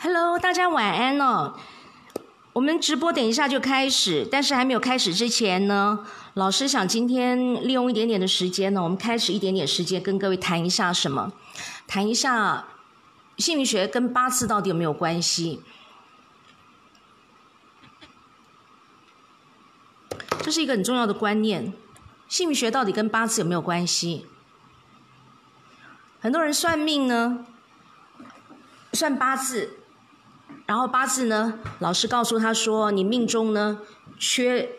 Hello，大家晚安哦。我们直播等一下就开始，但是还没有开始之前呢，老师想今天利用一点点的时间呢，我们开始一点点时间跟各位谈一下什么？谈一下姓名学跟八字到底有没有关系？这是一个很重要的观念，姓名学到底跟八字有没有关系？很多人算命呢，算八字。然后八字呢，老师告诉他说，你命中呢缺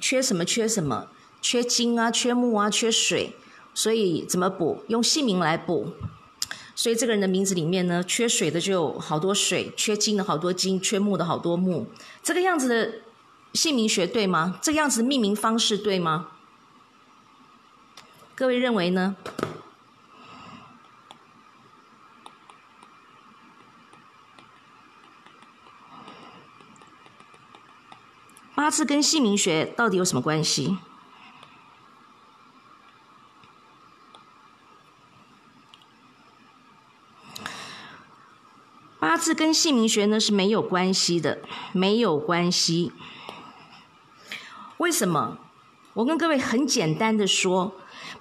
缺什么？缺什么？缺金啊，缺木啊，缺水，所以怎么补？用姓名来补。所以这个人的名字里面呢，缺水的就有好多水，缺金的好多金，缺木的好多木。这个样子的姓名学对吗？这个样子的命名方式对吗？各位认为呢？八字跟姓名学到底有什么关系？八字跟姓名学呢是没有关系的，没有关系。为什么？我跟各位很简单的说，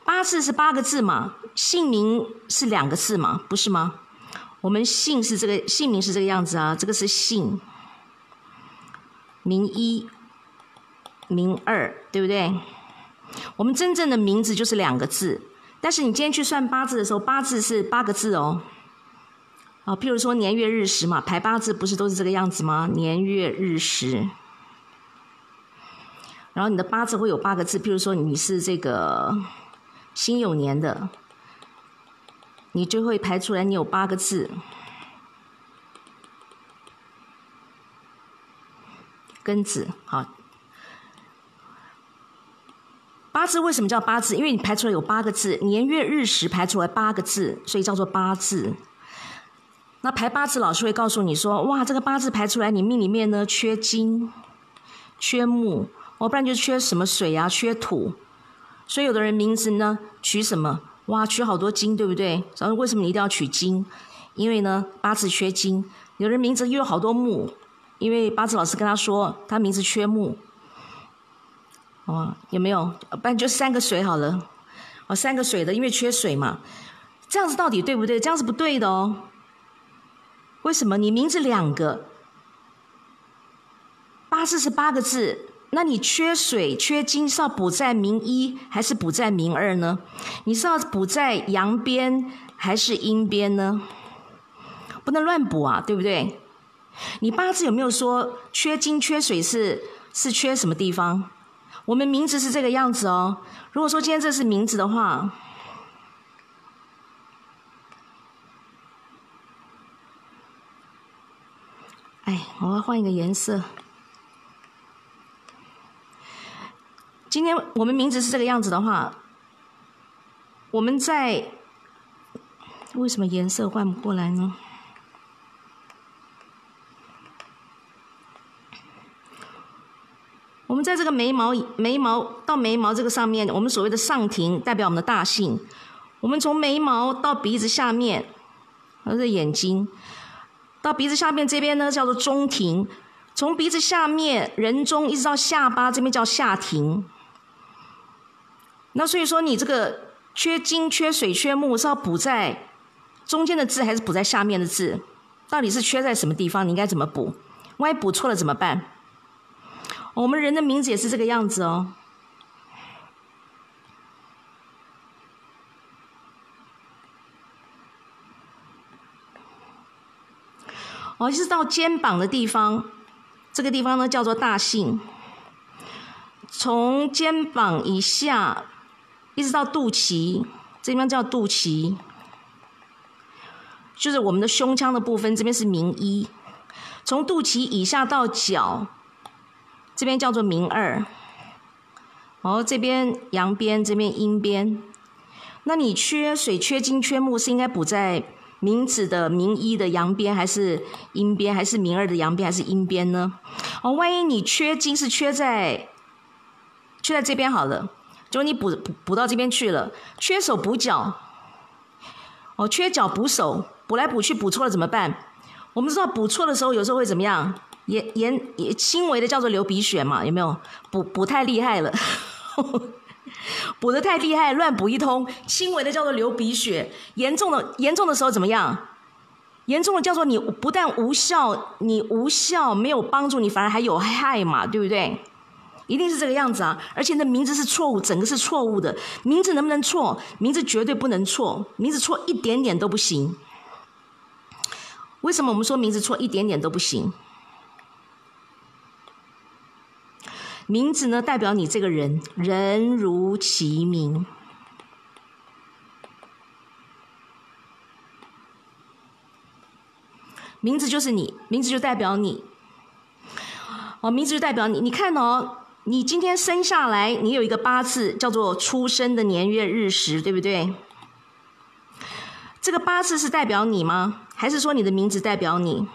八字是八个字嘛，姓名是两个字嘛，不是吗？我们姓是这个，姓名是这个样子啊，这个是姓，名一。名二，对不对？我们真正的名字就是两个字，但是你今天去算八字的时候，八字是八个字哦。啊，譬如说年月日时嘛，排八字不是都是这个样子吗？年月日时，然后你的八字会有八个字，譬如说你是这个辛酉年的，你就会排出来你有八个字，庚子，好。八字为什么叫八字？因为你排出来有八个字，年月日时排出来八个字，所以叫做八字。那排八字老师会告诉你说：哇，这个八字排出来，你命里面呢缺金、缺木，哦，不然就缺什么水啊，缺土。所以有的人名字呢取什么？哇，取好多金，对不对？然后为什么你一定要取金？因为呢八字缺金。有人名字又有好多木，因为八字老师跟他说，他名字缺木。哦，有没有？不然就三个水好了。哦，三个水的，因为缺水嘛。这样子到底对不对？这样是不对的哦。为什么？你名字两个，八字是八个字，那你缺水、缺金是要补在名一还是补在名二呢？你是要补在阳边还是阴边呢？不能乱补啊，对不对？你八字有没有说缺金、缺水是是缺什么地方？我们名字是这个样子哦。如果说今天这是名字的话，哎，我要换一个颜色。今天我们名字是这个样子的话，我们在为什么颜色换不过来呢？我们在这个眉毛、眉毛到眉毛这个上面，我们所谓的上庭代表我们的大姓。我们从眉毛到鼻子下面，这眼睛，到鼻子下面这边呢叫做中庭。从鼻子下面人中一直到下巴这边叫下庭。那所以说你这个缺金、缺水、缺木是要补在中间的字，还是补在下面的字？到底是缺在什么地方？你应该怎么补？万一补错了怎么办？我们人的名字也是这个样子哦。哦，就是到肩膀的地方，这个地方呢叫做大姓。从肩膀以下一直到肚脐，这边叫肚脐，就是我们的胸腔的部分，这边是名医。从肚脐以下到脚。这边叫做明二，哦，这边阳边，这边阴边。那你缺水、缺金、缺木，是应该补在名字的名一的阳边，还是阴边，还是名二的阳边，还是阴边呢？哦，万一你缺金是缺在缺在这边好了，就你补补补到这边去了，缺手补脚，哦，缺脚补手，补来补去补错了怎么办？我们知道补错的时候，有时候会怎么样？严严轻微的叫做流鼻血嘛，有没有？补补太厉害了，补的太厉害，乱补一通。轻微的叫做流鼻血，严重的严重的时候怎么样？严重的叫做你不但无效，你无效没有帮助你，反而还有害嘛，对不对？一定是这个样子啊！而且那名字是错误，整个是错误的。名字能不能错？名字绝对不能错，名字错一点点都不行。为什么我们说名字错一点点都不行？名字呢，代表你这个人，人如其名。名字就是你，名字就代表你。哦，名字就代表你。你看哦，你今天生下来，你有一个八字叫做出生的年月日时，对不对？这个八字是代表你吗？还是说你的名字代表你？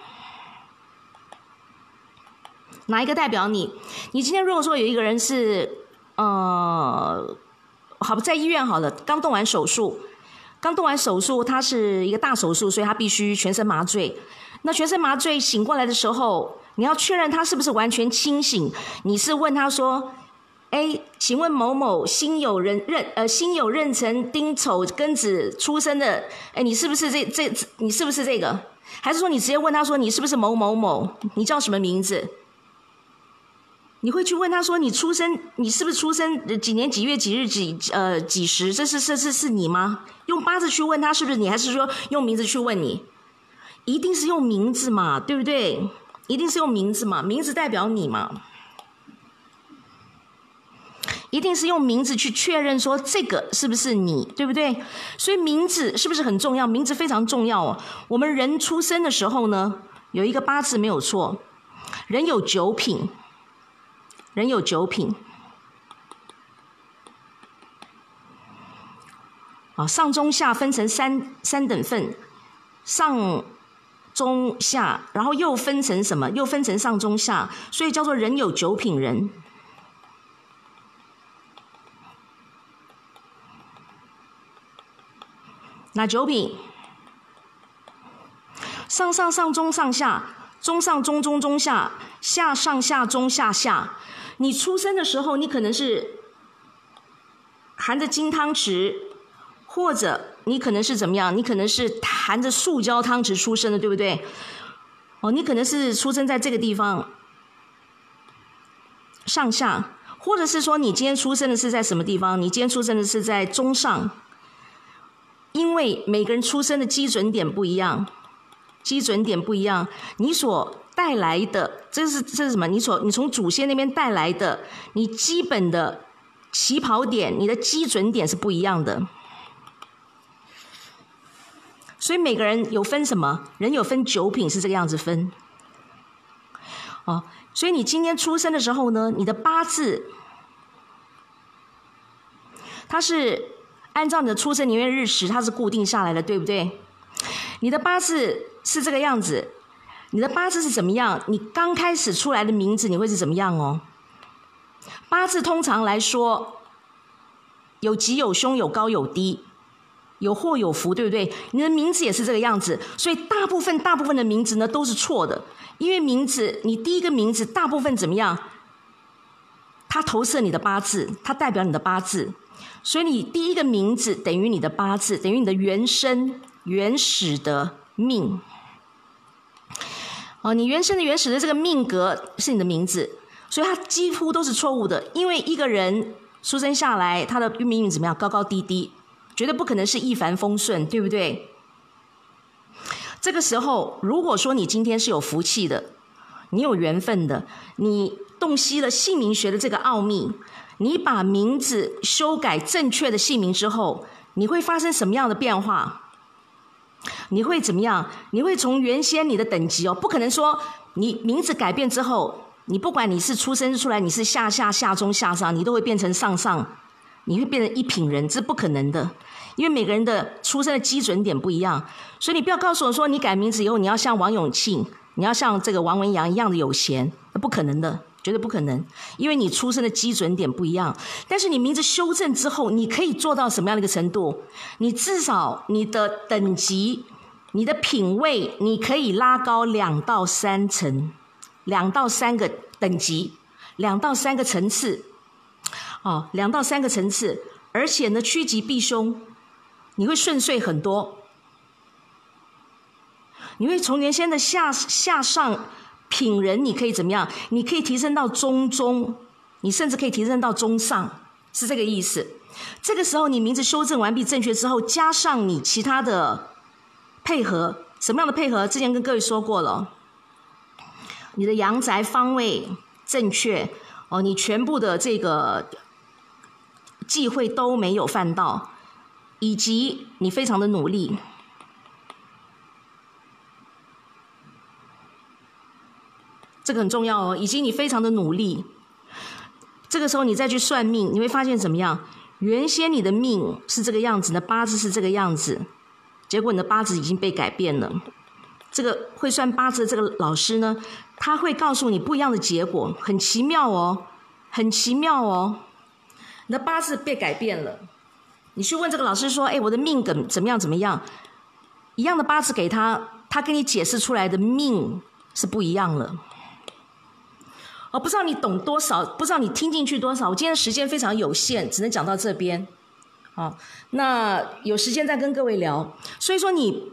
哪一个代表你？你今天如果说有一个人是呃，好在医院好了，刚动完手术，刚动完手术，他是一个大手术，所以他必须全身麻醉。那全身麻醉醒过来的时候，你要确认他是不是完全清醒。你是问他说：“哎，请问某某辛酉人认呃辛酉壬辰丁丑庚子出生的，哎，你是不是这这你是不是这个？还是说你直接问他说你是不是某某某？你叫什么名字？你会去问他说你出生你是不是出生几年几月几日几呃几时？这是这是是你吗？用八字去问他是不是你？还是说用名字去问你？”一定是用名字嘛，对不对？一定是用名字嘛，名字代表你嘛。一定是用名字去确认说这个是不是你，对不对？所以名字是不是很重要？名字非常重要哦。我们人出生的时候呢，有一个八字没有错，人有九品，人有九品。啊，上中下分成三三等份，上。中下，然后又分成什么？又分成上中下，所以叫做人有九品人。那九品？上上上中上下，中上中中中下，下上下中下下。你出生的时候，你可能是含着金汤匙，或者。你可能是怎么样？你可能是含着塑胶汤匙出生的，对不对？哦，你可能是出生在这个地方，上下，或者是说你今天出生的是在什么地方？你今天出生的是在中上，因为每个人出生的基准点不一样，基准点不一样，你所带来的这是这是什么？你所你从祖先那边带来的，你基本的起跑点，你的基准点是不一样的。所以每个人有分什么？人有分九品，是这个样子分。哦，所以你今天出生的时候呢，你的八字，它是按照你的出生年月日时，它是固定下来的，对不对？你的八字是这个样子，你的八字是怎么样？你刚开始出来的名字，你会是怎么样哦？八字通常来说，有吉有凶，有高有低。有祸有福，对不对？你的名字也是这个样子，所以大部分大部分的名字呢都是错的，因为名字你第一个名字大部分怎么样？它投射你的八字，它代表你的八字，所以你第一个名字等于你的八字，等于你的原生原始的命。哦，你原生的原始的这个命格是你的名字，所以它几乎都是错误的，因为一个人出生下来，他的命运怎么样？高高低低。绝对不可能是一帆风顺，对不对？这个时候，如果说你今天是有福气的，你有缘分的，你洞悉了姓名学的这个奥秘，你把名字修改正确的姓名之后，你会发生什么样的变化？你会怎么样？你会从原先你的等级哦，不可能说你名字改变之后，你不管你是出生出来你是下下下中下上，你都会变成上上。你会变成一品人，这不可能的，因为每个人的出生的基准点不一样，所以你不要告诉我说你改名字以后你要像王永庆，你要像这个王文洋一样的有钱，那不可能的，绝对不可能，因为你出生的基准点不一样。但是你名字修正之后，你可以做到什么样的一个程度？你至少你的等级，你的品位你可以拉高两到三层，两到三个等级，两到三个层次，哦，两到三个层次，而且呢趋吉避凶，你会顺遂很多，你会从原先的下下上品人，你可以怎么样？你可以提升到中中，你甚至可以提升到中上，是这个意思。这个时候，你名字修正完毕正确之后，加上你其他的配合，什么样的配合？之前跟各位说过了，你的阳宅方位正确哦，你全部的这个忌讳都没有犯到，以及你非常的努力，这个很重要哦，以及你非常的努力。这个时候你再去算命，你会发现怎么样？原先你的命是这个样子，你的八字是这个样子，结果你的八字已经被改变了。这个会算八字的这个老师呢，他会告诉你不一样的结果，很奇妙哦，很奇妙哦。你的八字被改变了，你去问这个老师说：“哎，我的命怎怎么样怎么样？”一样的八字给他，他跟你解释出来的命是不一样了。我不知道你懂多少，不知道你听进去多少。我今天时间非常有限，只能讲到这边。好，那有时间再跟各位聊。所以说，你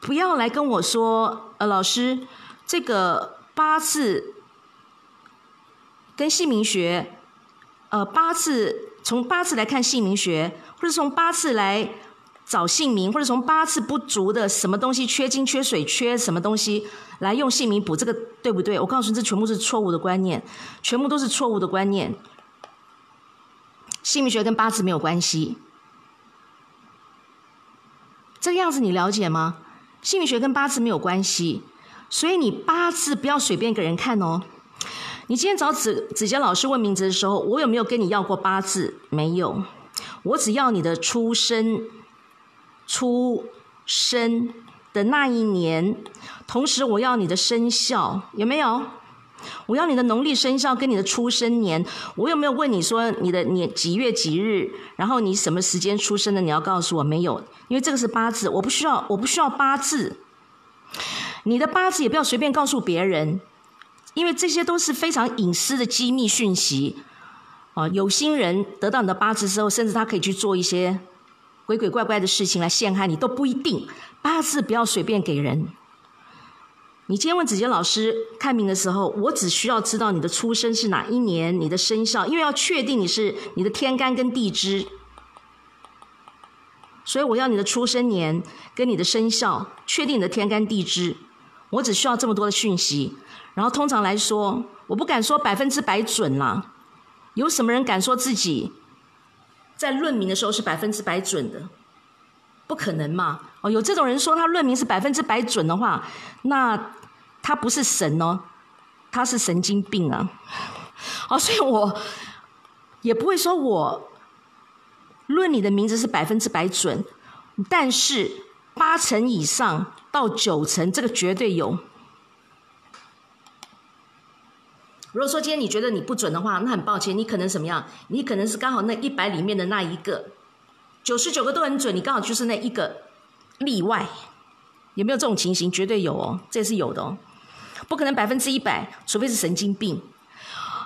不要来跟我说，呃，老师，这个八字跟姓名学，呃，八字从八字来看姓名学，或者从八字来。找姓名，或者从八字不足的什么东西缺金、缺水、缺什么东西来用姓名补，这个对不对？我告诉你，这全部是错误的观念，全部都是错误的观念。姓名学跟八字没有关系，这个样子你了解吗？姓名学跟八字没有关系，所以你八字不要随便给人看哦。你今天找子子杰老师问名字的时候，我有没有跟你要过八字？没有，我只要你的出生。出生的那一年，同时我要你的生肖有没有？我要你的农历生肖跟你的出生年。我有没有问你说你的年几月几日？然后你什么时间出生的？你要告诉我没有？因为这个是八字，我不需要，我不需要八字。你的八字也不要随便告诉别人，因为这些都是非常隐私的机密讯息。啊，有心人得到你的八字之后，甚至他可以去做一些。鬼鬼怪怪的事情来陷害你都不一定，八字不要随便给人。你今天问子杰老师看命的时候，我只需要知道你的出生是哪一年，你的生肖，因为要确定你是你的天干跟地支，所以我要你的出生年跟你的生肖，确定你的天干地支。我只需要这么多的讯息，然后通常来说，我不敢说百分之百准啦。有什么人敢说自己？在论名的时候是百分之百准的，不可能嘛？哦，有这种人说他论名是百分之百准的话，那他不是神哦，他是神经病啊！哦，所以我也不会说我论你的名字是百分之百准，但是八成以上到九成，这个绝对有。如果说今天你觉得你不准的话，那很抱歉，你可能什么样？你可能是刚好那一百里面的那一个，九十九个都很准，你刚好就是那一个例外。有没有这种情形？绝对有哦，这是有的哦，不可能百分之一百，除非是神经病。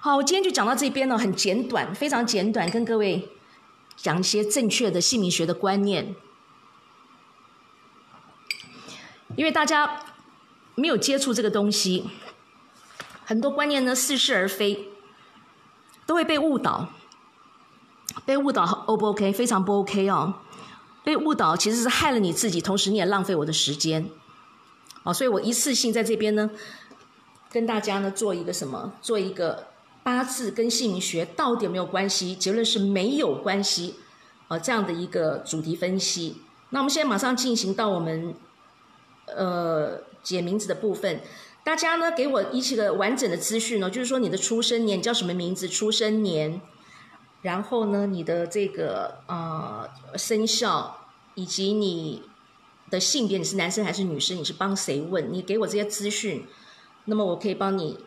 好，我今天就讲到这边了，很简短，非常简短，跟各位讲一些正确的姓名学的观念，因为大家没有接触这个东西。很多观念呢似是而非，都会被误导。被误导 O 不 OK？非常不 OK 哦！被误导其实是害了你自己，同时你也浪费我的时间。哦，所以我一次性在这边呢，跟大家呢做一个什么？做一个八字跟姓名学到底有没有关系？结论是没有关系。哦，这样的一个主题分析。那我们现在马上进行到我们呃解名字的部分。大家呢，给我一起个完整的资讯呢，就是说你的出生年，你叫什么名字？出生年，然后呢，你的这个呃生肖，以及你的性别，你是男生还是女生？你是帮谁问？你给我这些资讯，那么我可以帮你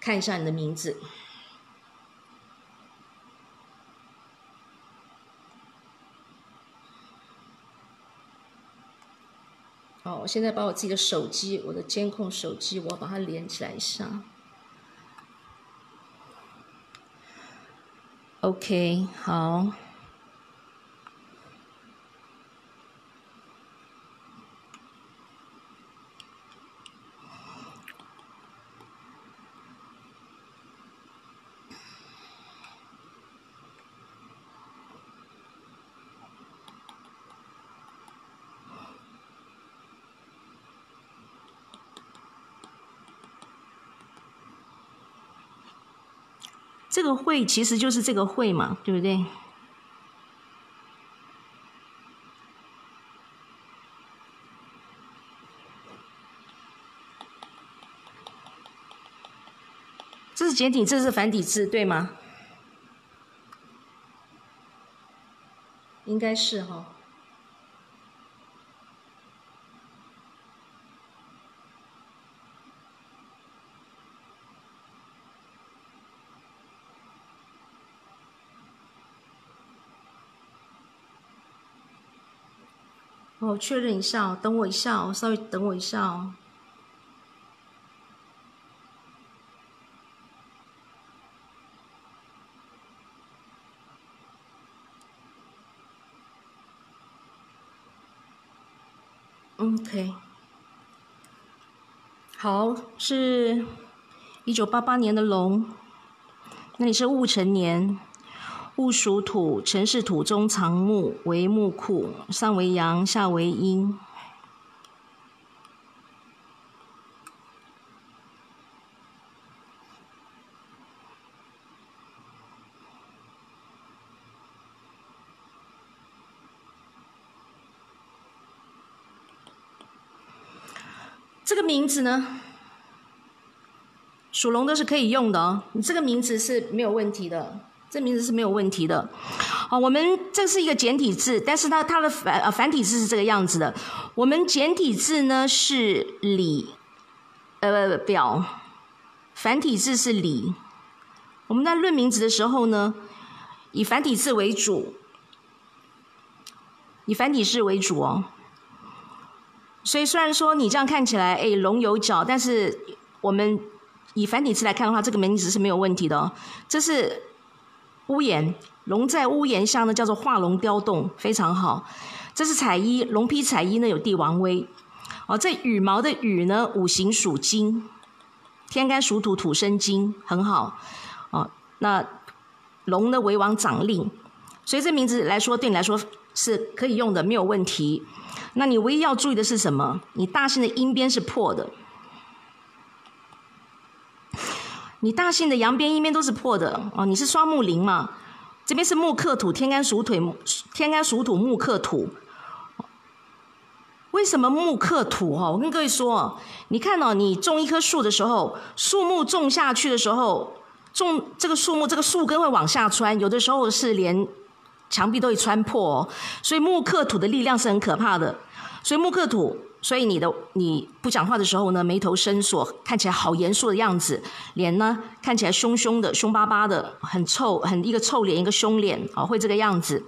看一下你的名字。我现在把我自己的手机，我的监控手机，我要把它连起来一下。OK，好。这个会其实就是这个会嘛，对不对？这是简体，这是繁体字，对吗？应该是哈。我确认一下哦，等我一下哦，稍微等我一下哦。OK，好，是一九八八年的龙，那你是戊辰年。戊属土，辰是土中藏木，为木库，上为阳，下为阴。这个名字呢，属龙的是可以用的哦，你这个名字是没有问题的。这名字是没有问题的，好，我们这是一个简体字，但是它它的繁呃繁体字是这个样子的。我们简体字呢是李，呃表，繁体字是李。我们在论名字的时候呢，以繁体字为主，以繁体字为主哦。所以虽然说你这样看起来，哎，龙有角，但是我们以繁体字来看的话，这个名字是没有问题的哦。这是。屋檐，龙在屋檐下呢，叫做画龙雕栋，非常好。这是彩衣，龙披彩衣呢，有帝王威。哦，这羽毛的羽呢，五行属金，天干属土，土生金，很好。哦，那龙呢为王掌令，所以这名字来说，对你来说是可以用的，没有问题。那你唯一要注意的是什么？你大姓的阴边是破的。你大姓的阳边一边都是破的哦，你是双木林嘛？这边是木克土，天干属土，天干属土木克土。为什么木克土？哈，我跟各位说，你看哦，你种一棵树的时候，树木种下去的时候，种这个树木，这个树根会往下穿，有的时候是连墙壁都会穿破，哦所以木克土的力量是很可怕的。所以木克土。所以你的你不讲话的时候呢，眉头深锁，看起来好严肃的样子，脸呢看起来凶凶的、凶巴巴的，很臭，很一个臭脸，一个凶脸啊，会这个样子。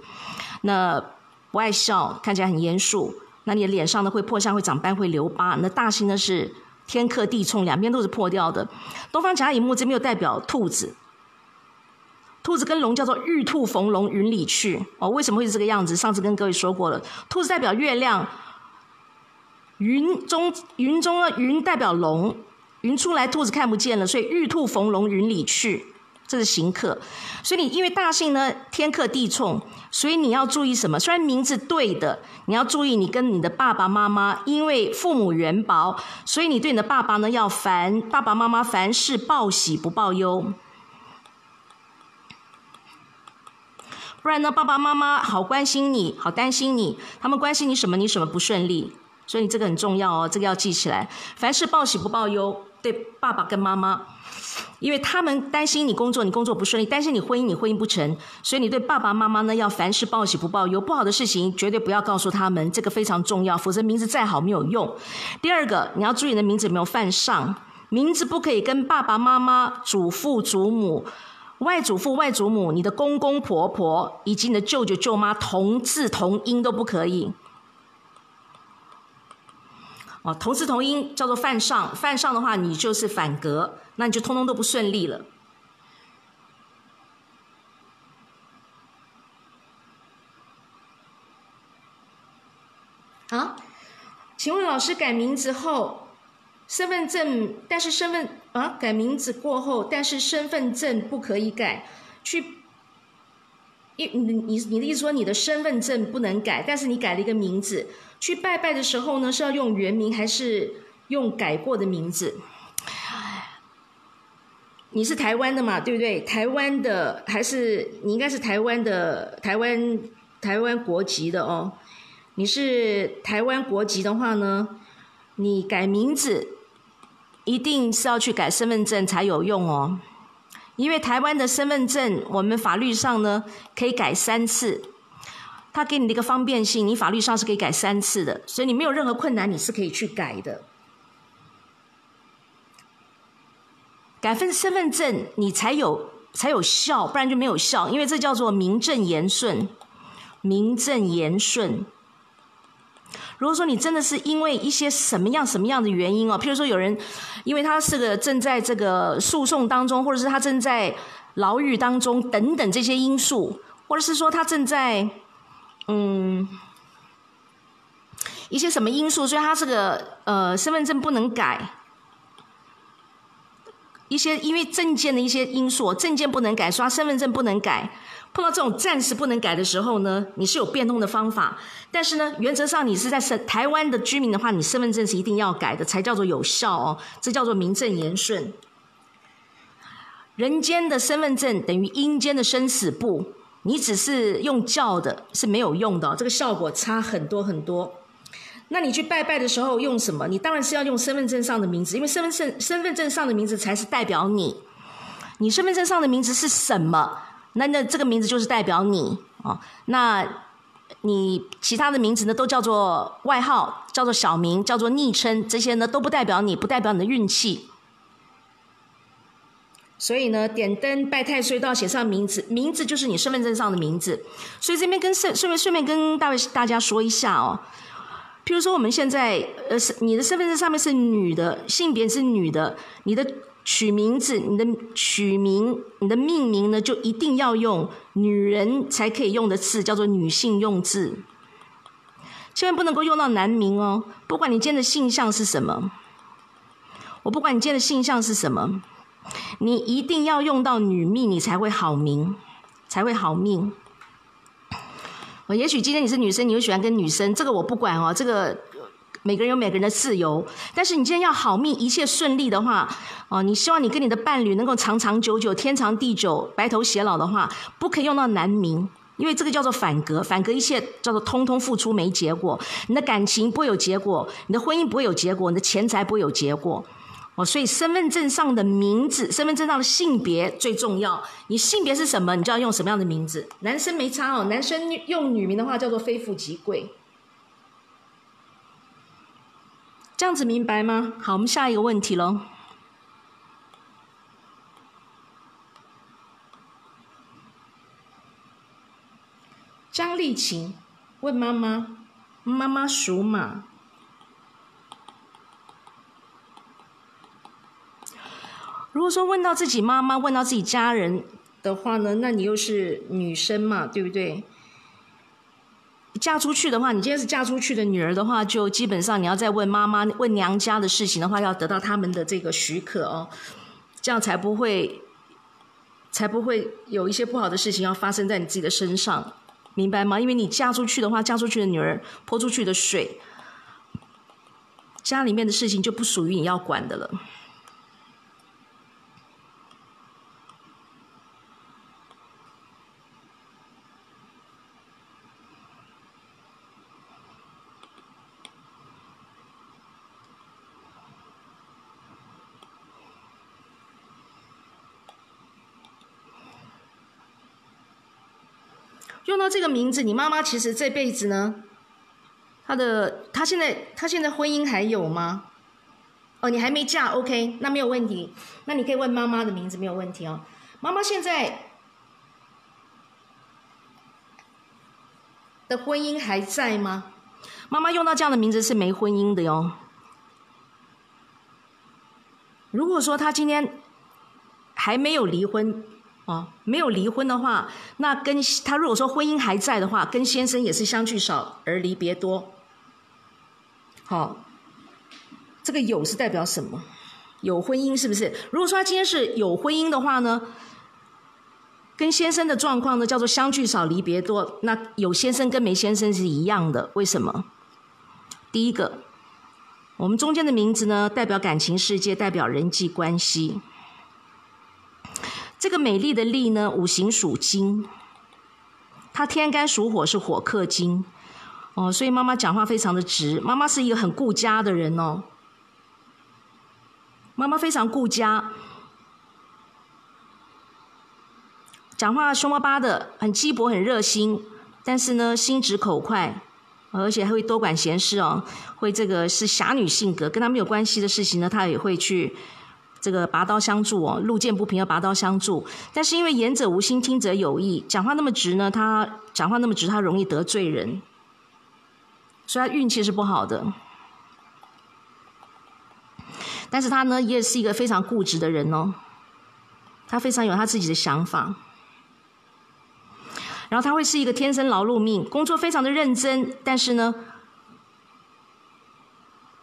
那不爱笑，看起来很严肃。那你的脸上呢会破相、会长斑、会留疤。那大星呢是天克地冲，两边都是破掉的。东方甲乙木这边又代表兔子，兔子跟龙叫做玉兔逢龙，云里去哦。为什么会是这个样子？上次跟各位说过了，兔子代表月亮。云中云中呢，云代表龙，云出来兔子看不见了，所以玉兔逢龙云里去，这是行客。所以你因为大姓呢天克地冲，所以你要注意什么？虽然名字对的，你要注意你跟你的爸爸妈妈，因为父母缘薄，所以你对你的爸爸呢要凡爸爸妈妈凡事报喜不报忧，不然呢爸爸妈妈好关心你，好担心你，他们关心你什么？你什么不顺利？所以你这个很重要哦，这个要记起来。凡事报喜不报忧，对爸爸跟妈妈，因为他们担心你工作，你工作不顺利；担心你婚姻，你婚姻不成。所以你对爸爸妈妈呢，要凡事报喜不报忧，不好的事情绝对不要告诉他们，这个非常重要，否则名字再好没有用。第二个，你要注意你的名字有没有犯上，名字不可以跟爸爸妈妈、祖父祖母、外祖父外祖母、你的公公婆婆以及你的舅舅舅妈同字同音都不可以。哦，同字同音叫做犯上，犯上的话你就是反格，那你就通通都不顺利了。啊，请问老师改名字后，身份证，但是身份啊改名字过后，但是身份证不可以改，去，一你你你的意思说你的身份证不能改，但是你改了一个名字，去拜拜的时候呢是要用原名还是用改过的名字？你是台湾的嘛，对不对？台湾的还是你应该是台湾的台湾台湾国籍的哦。你是台湾国籍的话呢，你改名字一定是要去改身份证才有用哦。因为台湾的身份证，我们法律上呢可以改三次，他给你的一个方便性，你法律上是可以改三次的，所以你没有任何困难，你是可以去改的。改份身份证，你才有才有效，不然就没有效，因为这叫做名正言顺，名正言顺。如果说你真的是因为一些什么样什么样的原因哦，譬如说有人，因为他是个正在这个诉讼当中，或者是他正在牢狱当中等等这些因素，或者是说他正在嗯一些什么因素，所以他这个呃身份证不能改，一些因为证件的一些因素，证件不能改，刷身份证不能改。碰到这种暂时不能改的时候呢，你是有变通的方法，但是呢，原则上你是在身台湾的居民的话，你身份证是一定要改的，才叫做有效哦，这叫做名正言顺。人间的身份证等于阴间的生死簿，你只是用叫的是没有用的，这个效果差很多很多。那你去拜拜的时候用什么？你当然是要用身份证上的名字，因为身份证身份证上的名字才是代表你。你身份证上的名字是什么？那那这个名字就是代表你哦，那你其他的名字呢都叫做外号，叫做小名，叫做昵称，这些呢都不代表你，不代表你的运气。所以呢，点灯拜太岁都要写上名字，名字就是你身份证上的名字。所以这边跟顺顺便顺便跟大卫大家说一下哦，譬如说我们现在呃是你的身份证上面是女的，性别是女的，你的。取名字，你的取名，你的命名呢，就一定要用女人才可以用的字，叫做女性用字，千万不能够用到男名哦。不管你今天的性向是什么，我不管你今天的性向是什么，你一定要用到女命，你才会好名，才会好命。我也许今天你是女生，你会喜欢跟女生，这个我不管哦，这个。每个人有每个人的自由，但是你今天要好命、一切顺利的话，哦，你希望你跟你的伴侣能够长长久久、天长地久、白头偕老的话，不可以用到男名，因为这个叫做反格，反格一切叫做通通付出没结果，你的感情不会有结果，你的婚姻不会有结果，你的钱财不会有结果，哦，所以身份证上的名字、身份证上的性别最重要，你性别是什么，你就要用什么样的名字。男生没差哦，男生用女名的话叫做非富即贵。这样子明白吗？好，我们下一个问题喽。张丽琴问妈妈：“妈妈属马，如果说问到自己妈妈，问到自己家人的话呢，那你又是女生嘛，对不对？”嫁出去的话，你今天是嫁出去的女儿的话，就基本上你要再问妈妈、问娘家的事情的话，要得到他们的这个许可哦，这样才不会，才不会有一些不好的事情要发生在你自己的身上，明白吗？因为你嫁出去的话，嫁出去的女儿泼出去的水，家里面的事情就不属于你要管的了。这个名字，你妈妈其实这辈子呢，她的她现在她现在婚姻还有吗？哦，你还没嫁，OK，那没有问题，那你可以问妈妈的名字没有问题哦。妈妈现在的婚姻还在吗？妈妈用到这样的名字是没婚姻的哟，如果说她今天还没有离婚哦，没有离婚的话，那跟他如果说婚姻还在的话，跟先生也是相聚少而离别多。好，这个有是代表什么？有婚姻是不是？如果说他今天是有婚姻的话呢，跟先生的状况呢叫做相聚少离别多，那有先生跟没先生是一样的。为什么？第一个，我们中间的名字呢代表感情世界，代表人际关系。这个美丽的丽呢，五行属金，它天干属火，是火克金。哦，所以妈妈讲话非常的直，妈妈是一个很顾家的人哦。妈妈非常顾家，讲话凶巴巴的，很鸡婆，很热心，但是呢，心直口快，而且还会多管闲事哦。会这个是侠女性格，跟她没有关系的事情呢，她也会去这个拔刀相助哦。路见不平要拔刀相助，但是因为言者无心，听者有意，讲话那么直呢，他讲话那么直，他容易得罪人，所以他运气是不好的。但是他呢，也是一个非常固执的人哦。他非常有他自己的想法，然后他会是一个天生劳碌命，工作非常的认真，但是呢，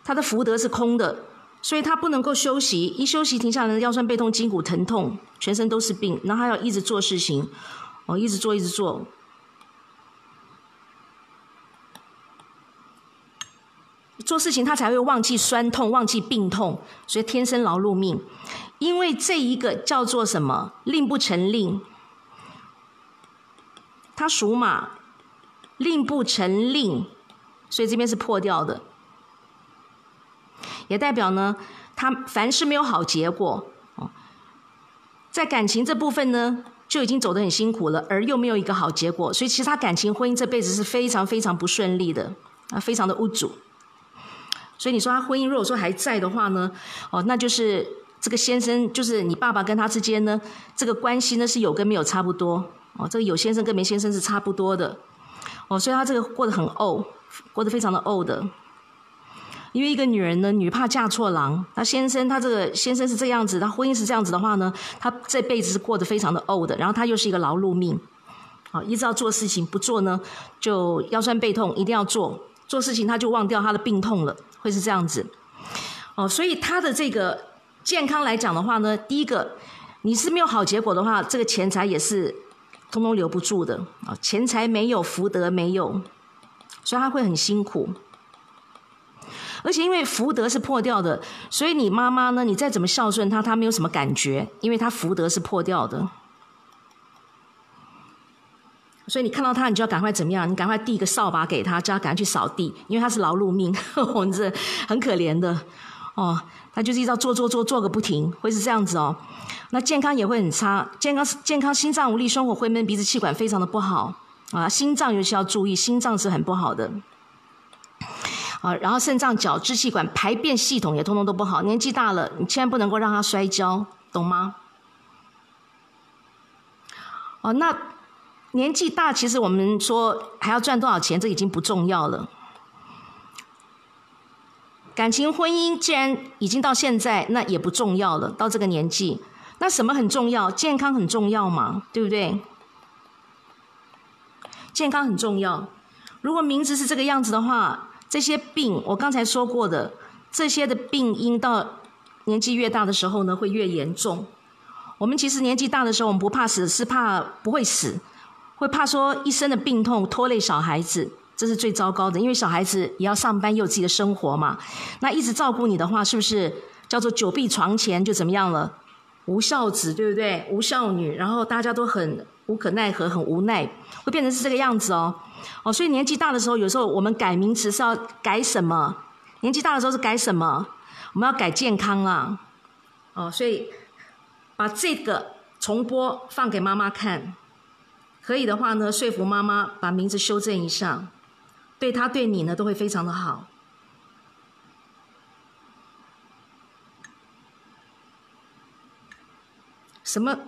他的福德是空的，所以他不能够休息，一休息停下来，腰酸背痛、筋骨疼痛，全身都是病，然后他要一直做事情，哦，一直做，一直做。做事情他才会忘记酸痛，忘记病痛，所以天生劳碌命。因为这一个叫做什么令不成令，他属马，令不成令，所以这边是破掉的，也代表呢，他凡事没有好结果哦。在感情这部分呢，就已经走得很辛苦了，而又没有一个好结果，所以其实他感情婚姻这辈子是非常非常不顺利的，啊，非常的无主。所以你说他婚姻如果说还在的话呢，哦，那就是这个先生，就是你爸爸跟他之间呢，这个关系呢是有跟没有差不多，哦，这个有先生跟没先生是差不多的，哦，所以他这个过得很怄，过得非常的怄的。因为一个女人呢，女怕嫁错郎，她先生他这个先生是这样子，他婚姻是这样子的话呢，他这辈子是过得非常的怄的，然后他又是一个劳碌命，啊，一直要做事情，不做呢就腰酸背痛，一定要做，做事情他就忘掉他的病痛了。会是这样子，哦，所以他的这个健康来讲的话呢，第一个，你是没有好结果的话，这个钱财也是通通留不住的啊，钱财没有，福德没有，所以他会很辛苦。而且因为福德是破掉的，所以你妈妈呢，你再怎么孝顺她，她没有什么感觉，因为她福德是破掉的。所以你看到他，你就要赶快怎么样？你赶快递一个扫把给他，叫他赶快去扫地，因为他是劳碌命，我们这很可怜的哦。他就是一直做做做做个不停，会是这样子哦。那健康也会很差，健康健康心脏无力，胸口会闷，鼻子气管非常的不好啊。心脏尤其要注意，心脏是很不好的啊。然后肾脏、角、支气管、排便系统也通通都不好。年纪大了，你千万不能够让他摔跤，懂吗？哦，那。年纪大，其实我们说还要赚多少钱，这已经不重要了。感情婚姻既然已经到现在，那也不重要了。到这个年纪，那什么很重要？健康很重要嘛，对不对？健康很重要。如果名字是这个样子的话，这些病我刚才说过的，这些的病因到年纪越大的时候呢，会越严重。我们其实年纪大的时候，我们不怕死，是怕不会死。会怕说一生的病痛拖累小孩子，这是最糟糕的。因为小孩子也要上班，也有自己的生活嘛。那一直照顾你的话，是不是叫做久病床前就怎么样了？无孝子，对不对？无孝女，然后大家都很无可奈何，很无奈，会变成是这个样子哦。哦，所以年纪大的时候，有时候我们改名词是要改什么？年纪大的时候是改什么？我们要改健康啊。哦，所以把这个重播放给妈妈看。可以的话呢，说服妈妈把名字修正一下，对他对你呢都会非常的好。什么？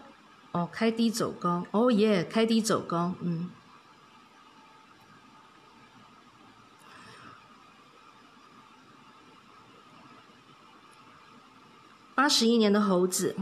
哦，开低走高。哦耶，开低走高。嗯。八十一年的猴子。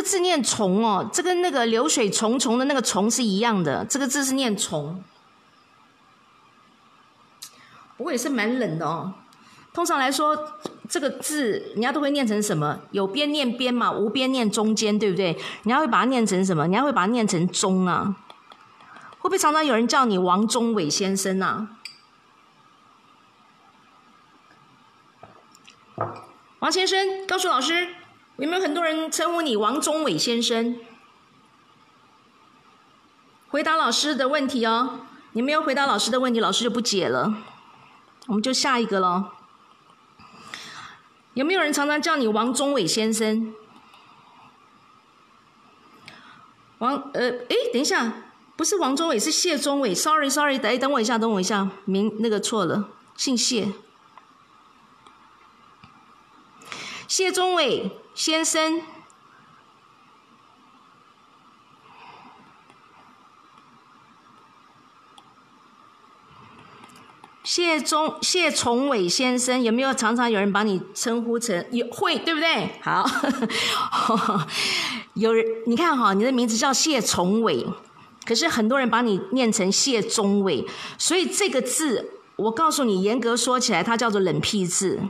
个字念“虫”哦，这跟那个流水重重的那个“虫”是一样的。这个字是念“虫”，不过也是蛮冷的哦。通常来说，这个字人家都会念成什么？有边念边嘛，无边念中间，对不对？人家会把它念成什么？人家会把它念成“中”啊？会不会常常有人叫你王中伟先生啊？王先生，告诉老师。有没有很多人称呼你王中伟先生？回答老师的问题哦，你没有回答老师的问题，老师就不解了。我们就下一个喽。有没有人常常叫你王中伟先生？王呃，哎，等一下，不是王中伟，是谢中伟。Sorry，Sorry，等等我一下，等我一下，名那个错了，姓谢，谢中伟。先生，谢中谢崇伟先生，有没有常常有人把你称呼成有会对不对？好，有人你看哈，你的名字叫谢崇伟，可是很多人把你念成谢中伟，所以这个字，我告诉你，严格说起来，它叫做冷僻字。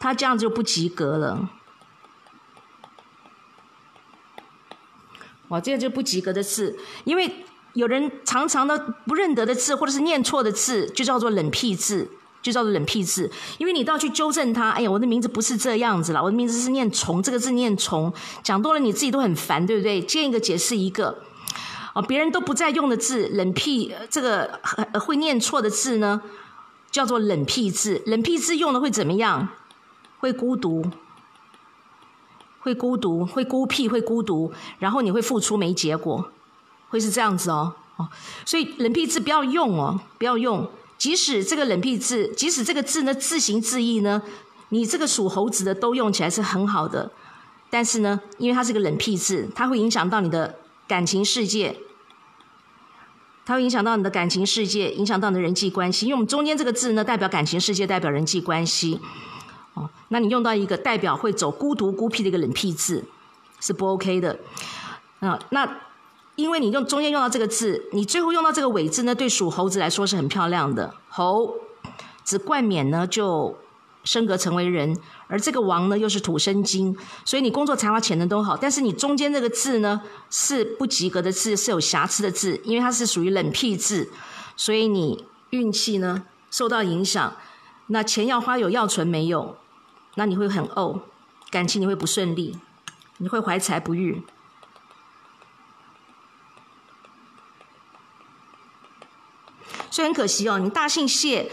他这样就不及格了。哇，这个就不及格的字，因为有人常常的不认得的字，或者是念错的字，就叫做冷僻字，就叫做冷僻字。因为你都要去纠正他。哎呀，我的名字不是这样子了，我的名字是念虫，这个字念虫，讲多了你自己都很烦，对不对？见一个解释一个。哦，别人都不再用的字，冷僻这个会念错的字呢，叫做冷僻字。冷僻字用的会怎么样？会孤独，会孤独，会孤僻，会孤独，然后你会付出没结果，会是这样子哦哦，所以冷僻字不要用哦，不要用。即使这个冷僻字，即使这个字呢自行自义呢，你这个属猴子的都用起来是很好的，但是呢，因为它是个冷僻字，它会影响到你的感情世界，它会影响到你的感情世界，影响到你的人际关系。因为我们中间这个字呢，代表感情世界，代表人际关系。哦，那你用到一个代表会走孤独孤僻的一个冷僻字，是不 OK 的。啊，那因为你用中间用到这个字，你最后用到这个尾字呢，对属猴子来说是很漂亮的。猴子冠冕呢，就升格成为人，而这个王呢，又是土生金，所以你工作才华潜能都好。但是你中间这个字呢，是不及格的字，是有瑕疵的字，因为它是属于冷僻字，所以你运气呢受到影响。那钱要花有要存没有？那你会很怄，感情你会不顺利，你会怀才不遇，所以很可惜哦。你大姓谢，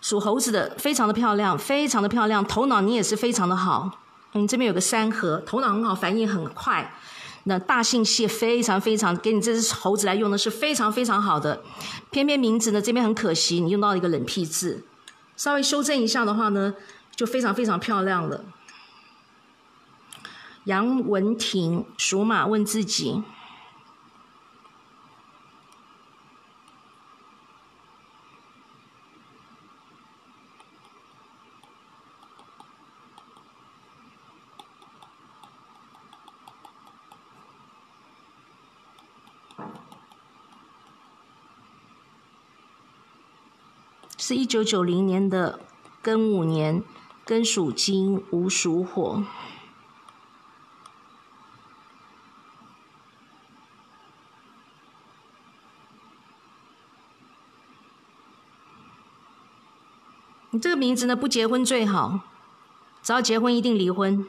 属猴子的，非常的漂亮，非常的漂亮，头脑你也是非常的好。你这边有个三合，头脑很好，反应很快。那大姓谢非常非常，给你这只猴子来用的是非常非常好的。偏偏名字呢这边很可惜，你用到了一个冷僻字，稍微修正一下的话呢。就非常非常漂亮了。杨文婷属马问自己：是一九九零年的庚午年。庚属金，无属火。你这个名字呢，不结婚最好。只要结婚，一定离婚。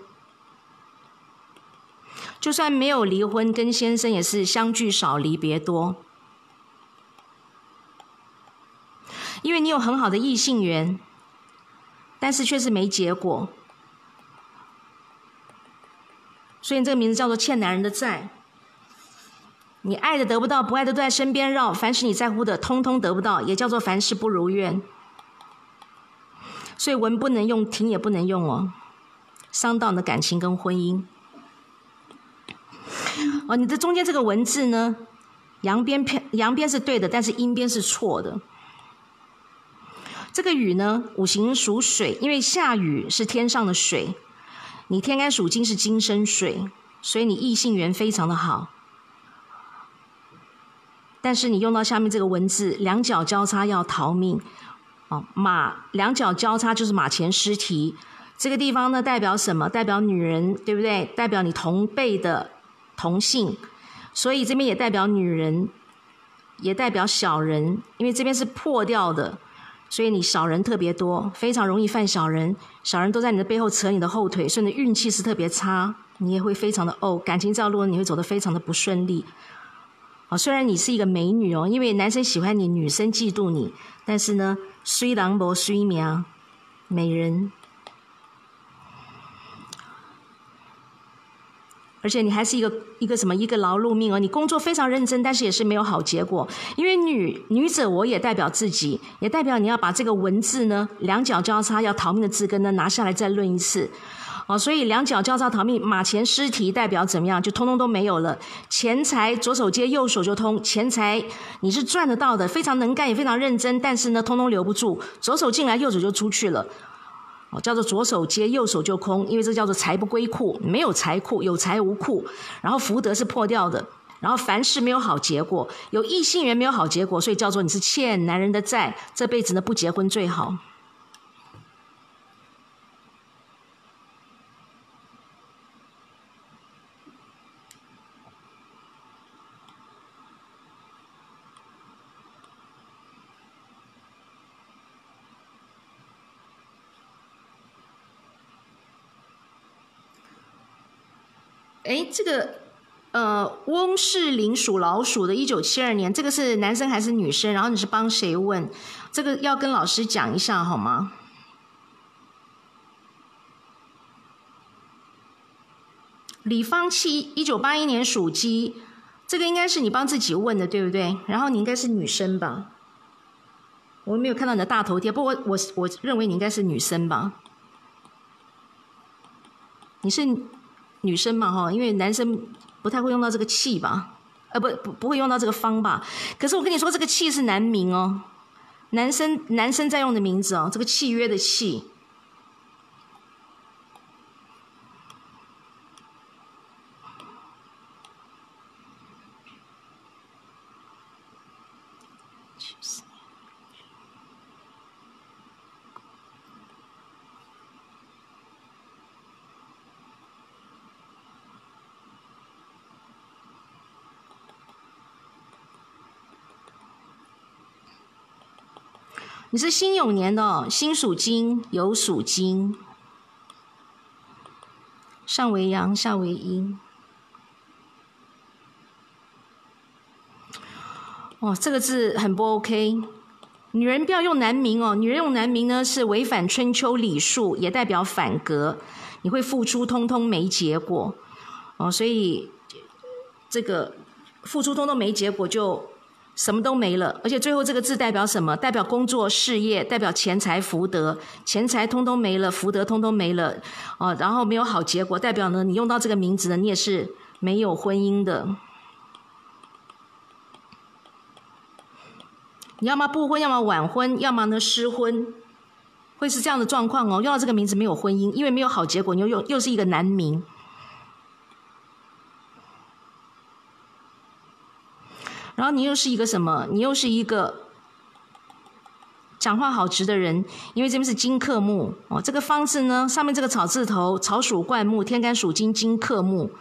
就算没有离婚，跟先生也是相聚少，离别多。因为你有很好的异性缘，但是却是没结果，所以你这个名字叫做欠男人的债。你爱的得不到，不爱的都在身边绕，凡是你在乎的，通通得不到，也叫做凡事不如愿。所以文不能用，停也不能用哦，伤到你的感情跟婚姻。哦，你的中间这个文字呢，阳边偏阳边是对的，但是阴边是错的。这个雨呢，五行属水，因为下雨是天上的水，你天干属金是金生水，所以你异性缘非常的好。但是你用到下面这个文字，两脚交叉要逃命。哦，马两脚交叉就是马前尸体，这个地方呢代表什么？代表女人，对不对？代表你同辈的同性，所以这边也代表女人，也代表小人，因为这边是破掉的，所以你小人特别多，非常容易犯小人。小人都在你的背后扯你的后腿，所以你的运气是特别差，你也会非常的哦，感情这条路你会走得非常的不顺利。哦，虽然你是一个美女哦，因为男生喜欢你，女生嫉妒你，但是呢，虽狼薄虽苗，美人，而且你还是一个一个什么一个劳碌命哦，你工作非常认真，但是也是没有好结果，因为女女者我也代表自己，也代表你要把这个文字呢，两脚交叉要逃命的字根呢拿下来再论一次。哦，所以两脚交叉逃命，马前尸体代表怎么样？就通通都没有了。钱财左手接右手就通，钱财你是赚得到的，非常能干也非常认真，但是呢，通通留不住。左手进来，右手就出去了。哦，叫做左手接右手就空，因为这叫做财不归库，没有财库，有财无库。然后福德是破掉的，然后凡事没有好结果，有异性缘没有好结果，所以叫做你是欠男人的债，这辈子呢不结婚最好。哎，这个呃，翁世林属老鼠的，一九七二年，这个是男生还是女生？然后你是帮谁问？这个要跟老师讲一下好吗？李方七，一九八一年属鸡，这个应该是你帮自己问的，对不对？然后你应该是女生吧？我没有看到你的大头贴，不过我我认为你应该是女生吧？你是？女生嘛，哈，因为男生不太会用到这个气吧，呃，不不不会用到这个方吧。可是我跟你说，这个气是男名哦，男生男生在用的名字哦，这个契约的契。你是辛酉年的哦，辛属金，酉属金，上为阳，下为阴。哦，这个字很不 OK。女人不要用男名哦，女人用男名呢是违反春秋礼数，也代表反格。你会付出，通通没结果。哦，所以这个付出通通没结果就。什么都没了，而且最后这个字代表什么？代表工作、事业，代表钱财、福德。钱财通通没了，福德通通没了，哦，然后没有好结果，代表呢，你用到这个名字呢，你也是没有婚姻的。你要么不婚，要么晚婚，要么呢失婚，会是这样的状况哦。用到这个名字没有婚姻，因为没有好结果，你又又又是一个男名。然后你又是一个什么？你又是一个讲话好直的人，因为这边是金克木哦。这个方字呢，上面这个草字头，草属灌木，天干属金，金克木，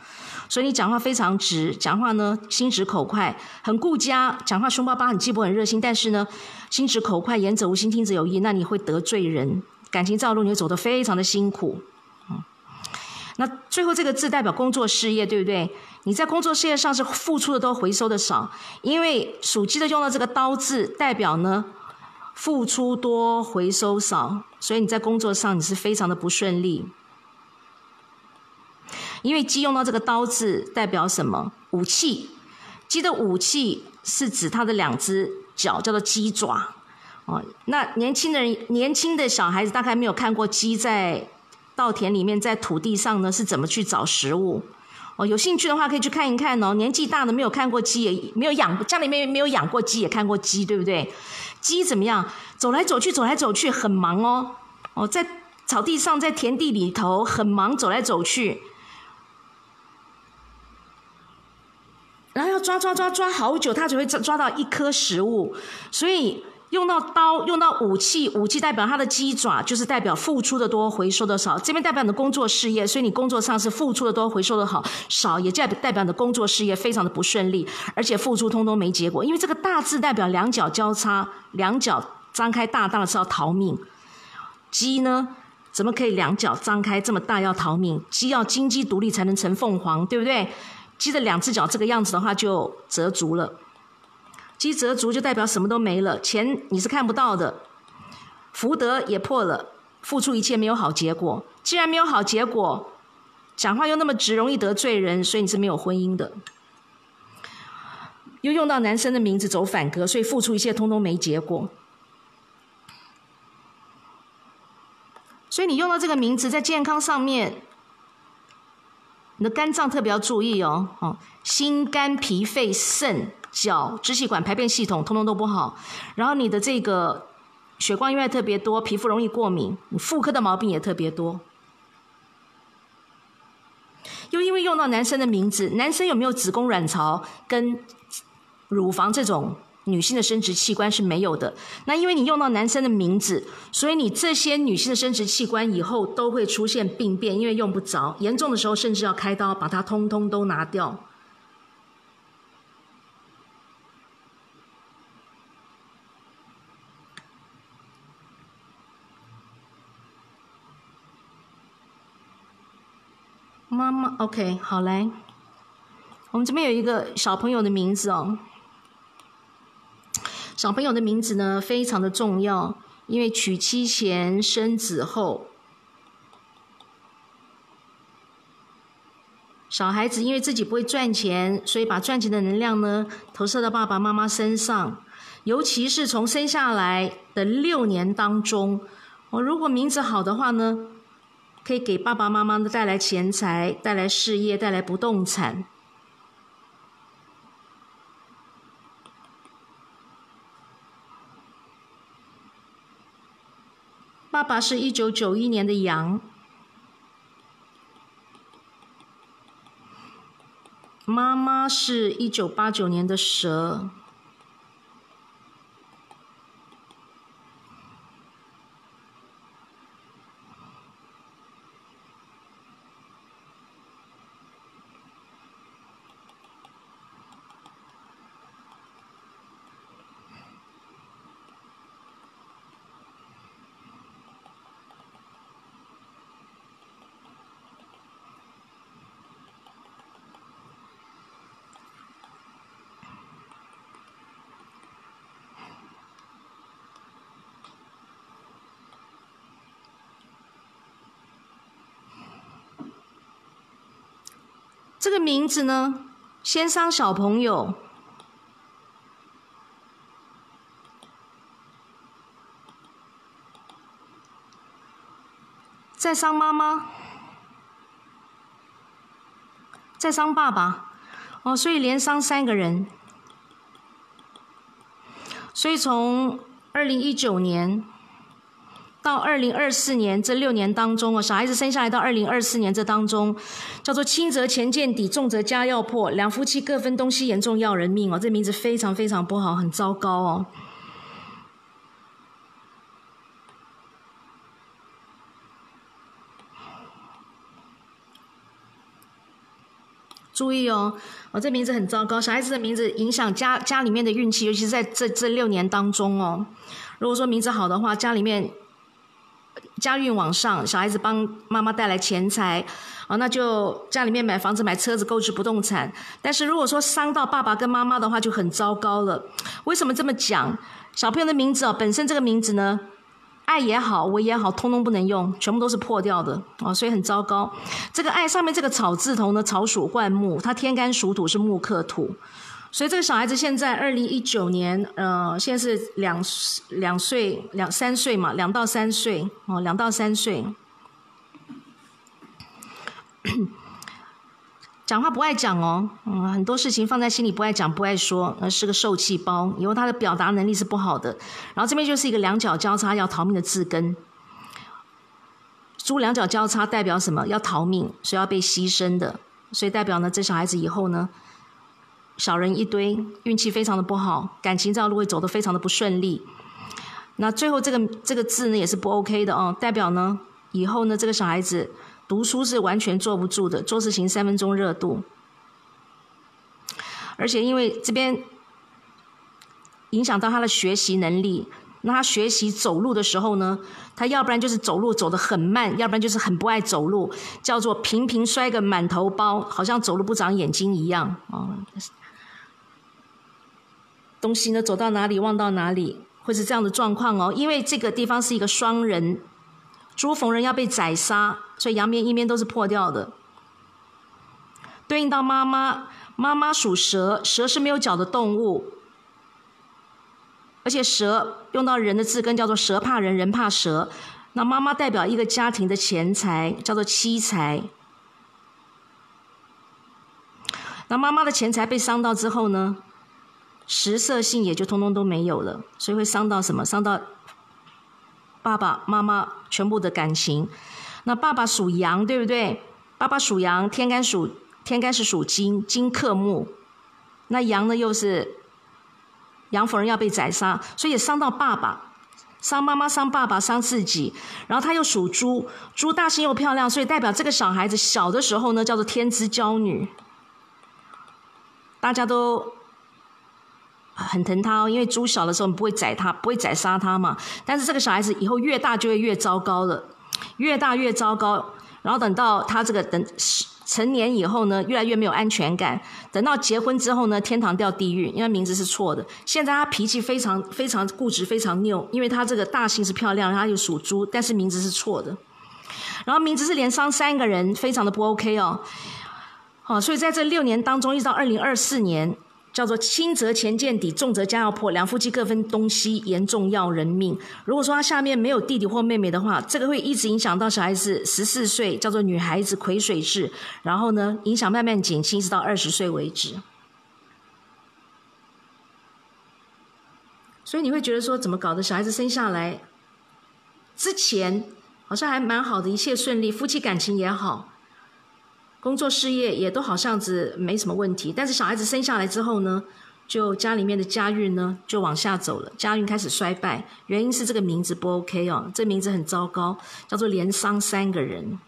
所以你讲话非常直，讲话呢心直口快，很顾家，讲话凶巴巴，很气魄，很热心，但是呢心直口快，言者无心，听者有意，那你会得罪人，感情道路你会走得非常的辛苦。那最后这个字代表工作事业，对不对？你在工作事业上是付出的多，回收的少，因为属鸡的用到这个刀字，代表呢付出多，回收少，所以你在工作上你是非常的不顺利。因为鸡用到这个刀字代表什么？武器。鸡的武器是指它的两只脚，叫做鸡爪。哦，那年轻的人、年轻的小孩子大概没有看过鸡在稻田里面、在土地上呢是怎么去找食物。哦，有兴趣的话可以去看一看哦。年纪大的没有看过鸡，也没有养家里面没有养过鸡，也看过鸡，对不对？鸡怎么样？走来走去，走来走去，很忙哦。哦，在草地上，在田地里头很忙，走来走去。然后要抓抓抓抓好久，他只会抓抓到一颗食物，所以用到刀，用到武器，武器代表他的鸡爪，就是代表付出的多，回收的少。这边代表你的工作事业，所以你工作上是付出的多，回收的好少，也代代表你的工作事业非常的不顺利，而且付出通通没结果。因为这个大字代表两脚交叉，两脚张开大大的是要逃命。鸡呢，怎么可以两脚张开这么大要逃命？鸡要金鸡独立才能成凤凰，对不对？鸡的两只脚这个样子的话，就折足了。积折足就代表什么都没了，钱你是看不到的，福德也破了，付出一切没有好结果。既然没有好结果，讲话又那么直，容易得罪人，所以你是没有婚姻的。又用到男生的名字走反格，所以付出一切通通没结果。所以你用到这个名字在健康上面。你的肝脏特别要注意哦，哦，心、肝、脾、肺、肾、脚、支气管、排便系统，通通都不好。然后你的这个血光因为特别多，皮肤容易过敏，你妇科的毛病也特别多。又因为用到男生的名字，男生有没有子宫、卵巢跟乳房这种？女性的生殖器官是没有的，那因为你用到男生的名字，所以你这些女性的生殖器官以后都会出现病变，因为用不着，严重的时候甚至要开刀把它通通都拿掉。妈妈，OK，好来，我们这边有一个小朋友的名字哦。小朋友的名字呢，非常的重要，因为娶妻前生子后，小孩子因为自己不会赚钱，所以把赚钱的能量呢投射到爸爸妈妈身上，尤其是从生下来的六年当中，我如果名字好的话呢，可以给爸爸妈妈的带来钱财，带来事业，带来不动产。爸爸是一九九一年的羊，妈妈是一九八九年的蛇。这个名字呢，先伤小朋友，再伤妈妈，再伤爸爸，哦，所以连伤三个人。所以从二零一九年。到二零二四年这六年当中哦，小孩子生下来到二零二四年这当中，叫做轻则钱见底，重则家要破，两夫妻各分东西，严重要人命哦。这名字非常非常不好，很糟糕哦。注意哦，哦，这名字很糟糕，小孩子的名字影响家家里面的运气，尤其是在这这六年当中哦。如果说名字好的话，家里面。家运往上，小孩子帮妈妈带来钱财，啊，那就家里面买房子、买车子、购置不动产。但是如果说伤到爸爸跟妈妈的话，就很糟糕了。为什么这么讲？小朋友的名字哦，本身这个名字呢，爱也好，我也好，通通不能用，全部都是破掉的啊，所以很糟糕。这个爱上面这个草字头呢，草属灌木，它天干属土，是木克土。所以这个小孩子现在二零一九年，呃，现在是两两岁两三岁嘛，两到三岁哦，两到三岁，讲话不爱讲哦，嗯，很多事情放在心里不爱讲不爱说，呃，是个受气包，以后他的表达能力是不好的。然后这边就是一个两脚交叉要逃命的字根，猪两脚交叉代表什么？要逃命，所以要被牺牲的，所以代表呢，这小孩子以后呢。小人一堆，运气非常的不好，感情这条路会走得非常的不顺利。那最后这个这个字呢也是不 OK 的哦，代表呢以后呢这个小孩子读书是完全坐不住的，做事情三分钟热度。而且因为这边影响到他的学习能力，那他学习走路的时候呢，他要不然就是走路走得很慢，要不然就是很不爱走路，叫做频频摔个满头包，好像走路不长眼睛一样啊。东西呢，走到哪里望到哪里，会是这样的状况哦。因为这个地方是一个双人，猪逢人要被宰杀，所以阳面阴面都是破掉的。对应到妈妈，妈妈属蛇，蛇是没有脚的动物，而且蛇用到人的字根叫做蛇怕人，人怕蛇。那妈妈代表一个家庭的钱财，叫做妻财。那妈妈的钱财被伤到之后呢？食色性也就通通都没有了，所以会伤到什么？伤到爸爸妈妈全部的感情。那爸爸属羊，对不对？爸爸属羊，天干属天干是属金，金克木。那羊呢，又是羊夫人要被宰杀，所以也伤到爸爸，伤妈妈，伤爸爸，伤自己。然后他又属猪，猪大心又漂亮，所以代表这个小孩子小的时候呢，叫做天之娇女。大家都。很疼他哦，因为猪小的时候你不会宰他，不会宰杀他嘛。但是这个小孩子以后越大就会越糟糕了，越大越糟糕。然后等到他这个等成年以后呢，越来越没有安全感。等到结婚之后呢，天堂掉地狱，因为名字是错的。现在他脾气非常非常固执，非常拗，因为他这个大姓是漂亮，他又属猪，但是名字是错的。然后名字是连伤三个人，非常的不 OK 哦。好，所以在这六年当中，一直到二零二四年。叫做轻则前见底，重则家要破，两夫妻各分东西，严重要人命。如果说他下面没有弟弟或妹妹的话，这个会一直影响到小孩子十四岁，叫做女孩子癸水质，然后呢，影响慢慢减轻，直到二十岁为止。所以你会觉得说，怎么搞的？小孩子生下来之前好像还蛮好的，一切顺利，夫妻感情也好。工作事业也都好像子没什么问题，但是小孩子生下来之后呢，就家里面的家运呢就往下走了，家运开始衰败，原因是这个名字不 OK 哦，这名字很糟糕，叫做连伤三个人。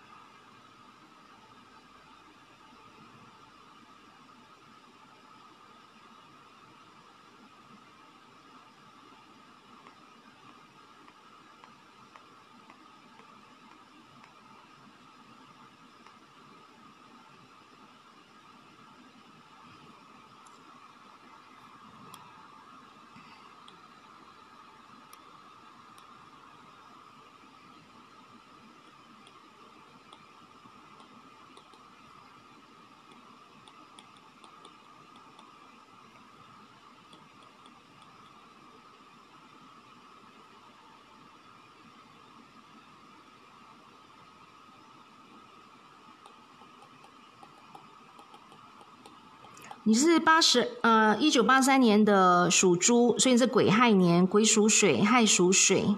你是八十呃一九八三年的属猪，所以你是癸亥年，癸属水，亥属水。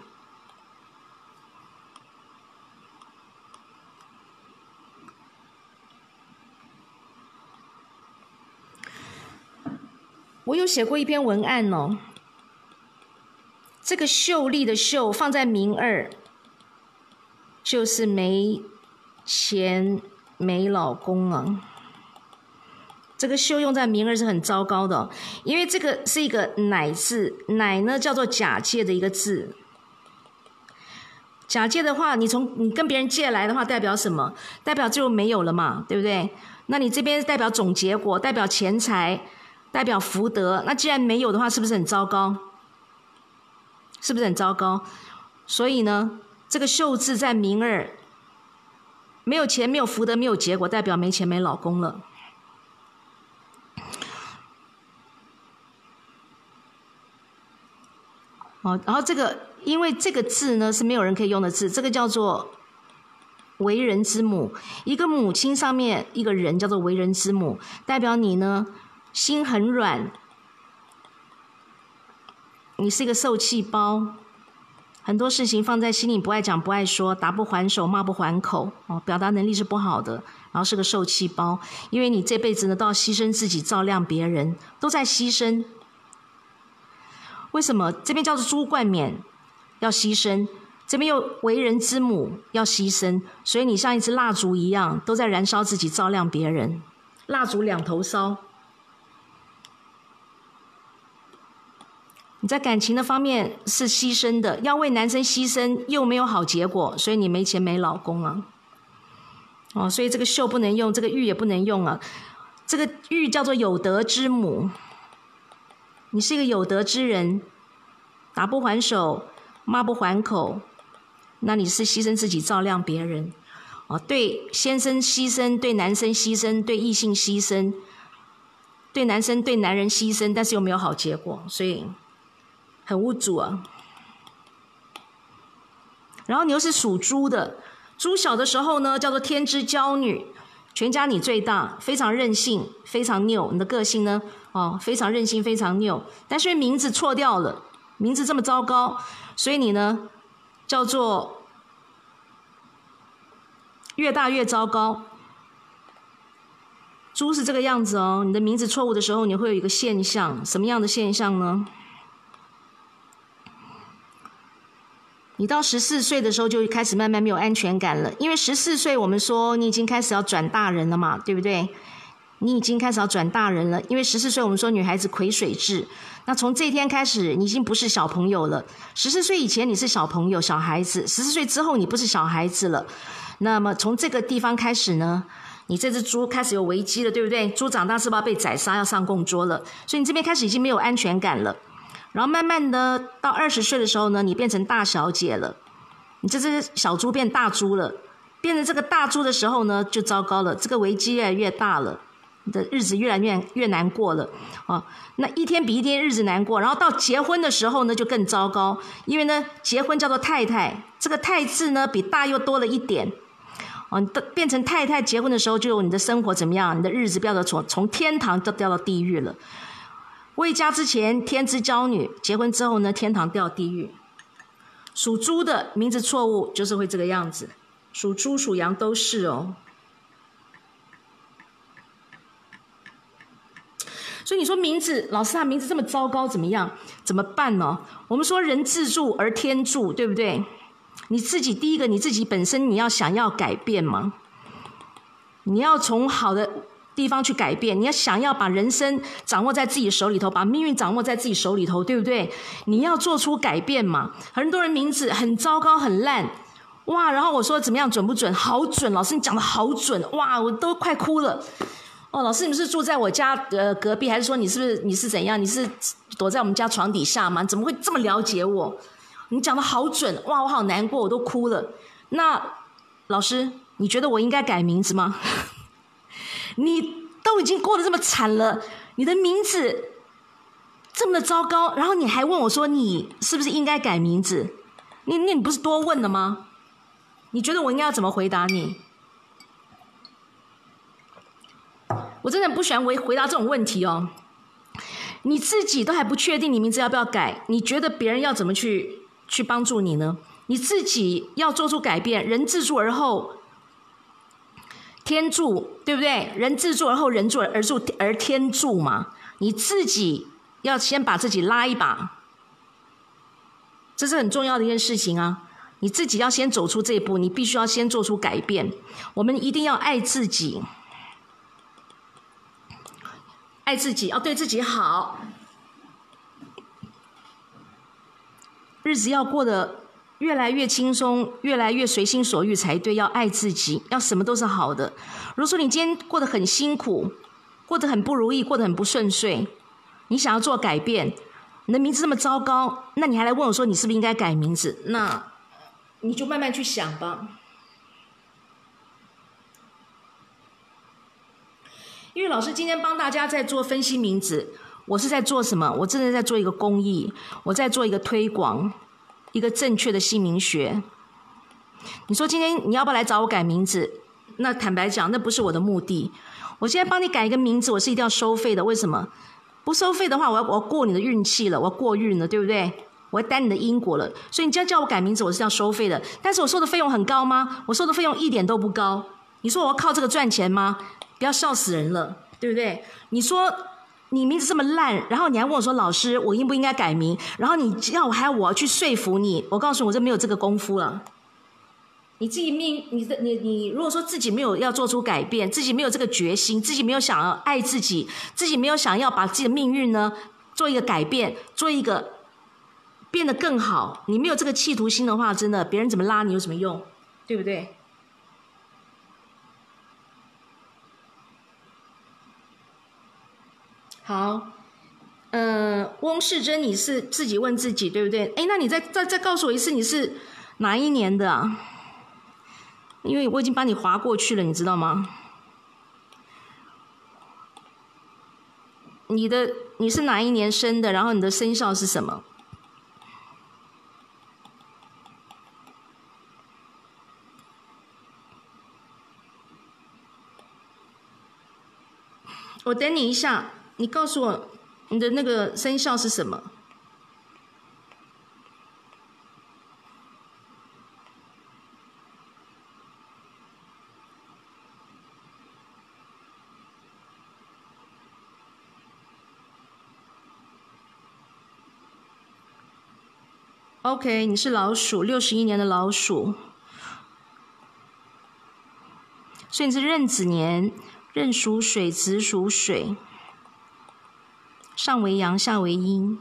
我有写过一篇文案哦，这个秀丽的秀放在明二，就是没钱没老公啊。这个秀用在明儿是很糟糕的，因为这个是一个乃字，乃呢叫做假借的一个字。假借的话，你从你跟别人借来的话，代表什么？代表就没有了嘛，对不对？那你这边代表总结果，代表钱财，代表福德。那既然没有的话，是不是很糟糕？是不是很糟糕？所以呢，这个秀字在明儿，没有钱、没有福德、没有结果，代表没钱、没老公了。哦，然后这个，因为这个字呢是没有人可以用的字，这个叫做为人之母。一个母亲上面一个人叫做为人之母，代表你呢心很软，你是一个受气包，很多事情放在心里不爱讲不爱说，打不还手骂不还口，哦，表达能力是不好的，然后是个受气包，因为你这辈子呢都要牺牲自己照亮别人，都在牺牲。为什么这边叫做猪冠冕要牺牲？这边又为人之母要牺牲，所以你像一支蜡烛一样，都在燃烧自己，照亮别人。蜡烛两头烧。你在感情的方面是牺牲的，要为男生牺牲，又没有好结果，所以你没钱没老公啊。哦，所以这个秀不能用，这个玉也不能用啊。这个玉叫做有德之母。你是一个有德之人，打不还手，骂不还口，那你是牺牲自己照亮别人，哦，对先生牺牲，对男生牺牲，对异性牺牲，对男生对男人牺牲，但是又没有好结果，所以很无助啊。然后你又是属猪的，猪小的时候呢，叫做天之娇女。全家你最大，非常任性，非常拗。你的个性呢？哦，非常任性，非常拗。但是名字错掉了，名字这么糟糕，所以你呢，叫做越大越糟糕。猪是这个样子哦。你的名字错误的时候，你会有一个现象，什么样的现象呢？你到十四岁的时候就开始慢慢没有安全感了，因为十四岁我们说你已经开始要转大人了嘛，对不对？你已经开始要转大人了，因为十四岁我们说女孩子癸水制，那从这一天开始你已经不是小朋友了。十四岁以前你是小朋友、小孩子，十四岁之后你不是小孩子了。那么从这个地方开始呢，你这只猪开始有危机了，对不对？猪长大是不是要被宰杀，要上供桌了？所以你这边开始已经没有安全感了。然后慢慢的到二十岁的时候呢，你变成大小姐了，你这只小猪变大猪了，变成这个大猪的时候呢，就糟糕了，这个危机越来越大了，的日子越来越越难过了，啊，那一天比一天日子难过，然后到结婚的时候呢，就更糟糕，因为呢，结婚叫做太太，这个太字呢比大又多了一点，哦，变成太太结婚的时候，就有你的生活怎么样？你的日子掉到从从天堂都掉到地狱了。未嫁之前天之娇女，结婚之后呢，天堂掉地狱。属猪的名字错误就是会这个样子，属猪属羊都是哦。所以你说名字，老师他名字这么糟糕，怎么样？怎么办呢？我们说人自助而天助，对不对？你自己第一个，你自己本身你要想要改变吗？你要从好的。地方去改变，你要想要把人生掌握在自己手里头，把命运掌握在自己手里头，对不对？你要做出改变嘛。很多人名字很糟糕、很烂，哇！然后我说怎么样准不准？好准，老师你讲的好准，哇！我都快哭了。哦，老师你是住在我家呃隔壁，还是说你是不是你是怎样？你是躲在我们家床底下吗？怎么会这么了解我？你讲的好准，哇！我好难过，我都哭了。那老师，你觉得我应该改名字吗？你都已经过得这么惨了，你的名字这么的糟糕，然后你还问我说你是不是应该改名字？你你你不是多问了吗？你觉得我应该要怎么回答你？我真的不喜欢回回答这种问题哦。你自己都还不确定你名字要不要改，你觉得别人要怎么去去帮助你呢？你自己要做出改变，人自助而后。天助，对不对？人自助而后人助而助而天助嘛。你自己要先把自己拉一把，这是很重要的一件事情啊。你自己要先走出这一步，你必须要先做出改变。我们一定要爱自己，爱自己，要对自己好，日子要过得。越来越轻松，越来越随心所欲才对。要爱自己，要什么都是好的。如果说你今天过得很辛苦，过得很不如意，过得很不顺遂，你想要做改变，你的名字这么糟糕，那你还来问我说你是不是应该改名字？那你就慢慢去想吧。因为老师今天帮大家在做分析名字，我是在做什么？我真的在做一个公益，我在做一个推广，一个正确的姓名学。你说今天你要不要来找我改名字？那坦白讲，那不是我的目的。我现在帮你改一个名字，我是一定要收费的。为什么？不收费的话，我要我要过你的运气了，我要过运了，对不对？我要担你的因果了。所以你今天叫我改名字，我是要收费的。但是我收的费用很高吗？我收的费用一点都不高。你说我要靠这个赚钱吗？不要笑死人了，对不对？你说你名字这么烂，然后你还问我说：“老师，我应不应该改名？”然后你要我还要我去说服你，我告诉你，我这没有这个功夫了。你自己命，你的你你，如果说自己没有要做出改变，自己没有这个决心，自己没有想要爱自己，自己没有想要把自己的命运呢做一个改变，做一个变得更好，你没有这个企图心的话，真的别人怎么拉你有什么用，对不对？好，嗯，翁世珍，你是自己问自己对不对？哎，那你再再再告诉我一次，你是哪一年的？因为我已经把你划过去了，你知道吗？你的你是哪一年生的？然后你的生肖是什么？我等你一下，你告诉我你的那个生肖是什么？OK，你是老鼠，六十一年的老鼠，所以你是壬子年，壬属水，子属水，上为阳，下为阴。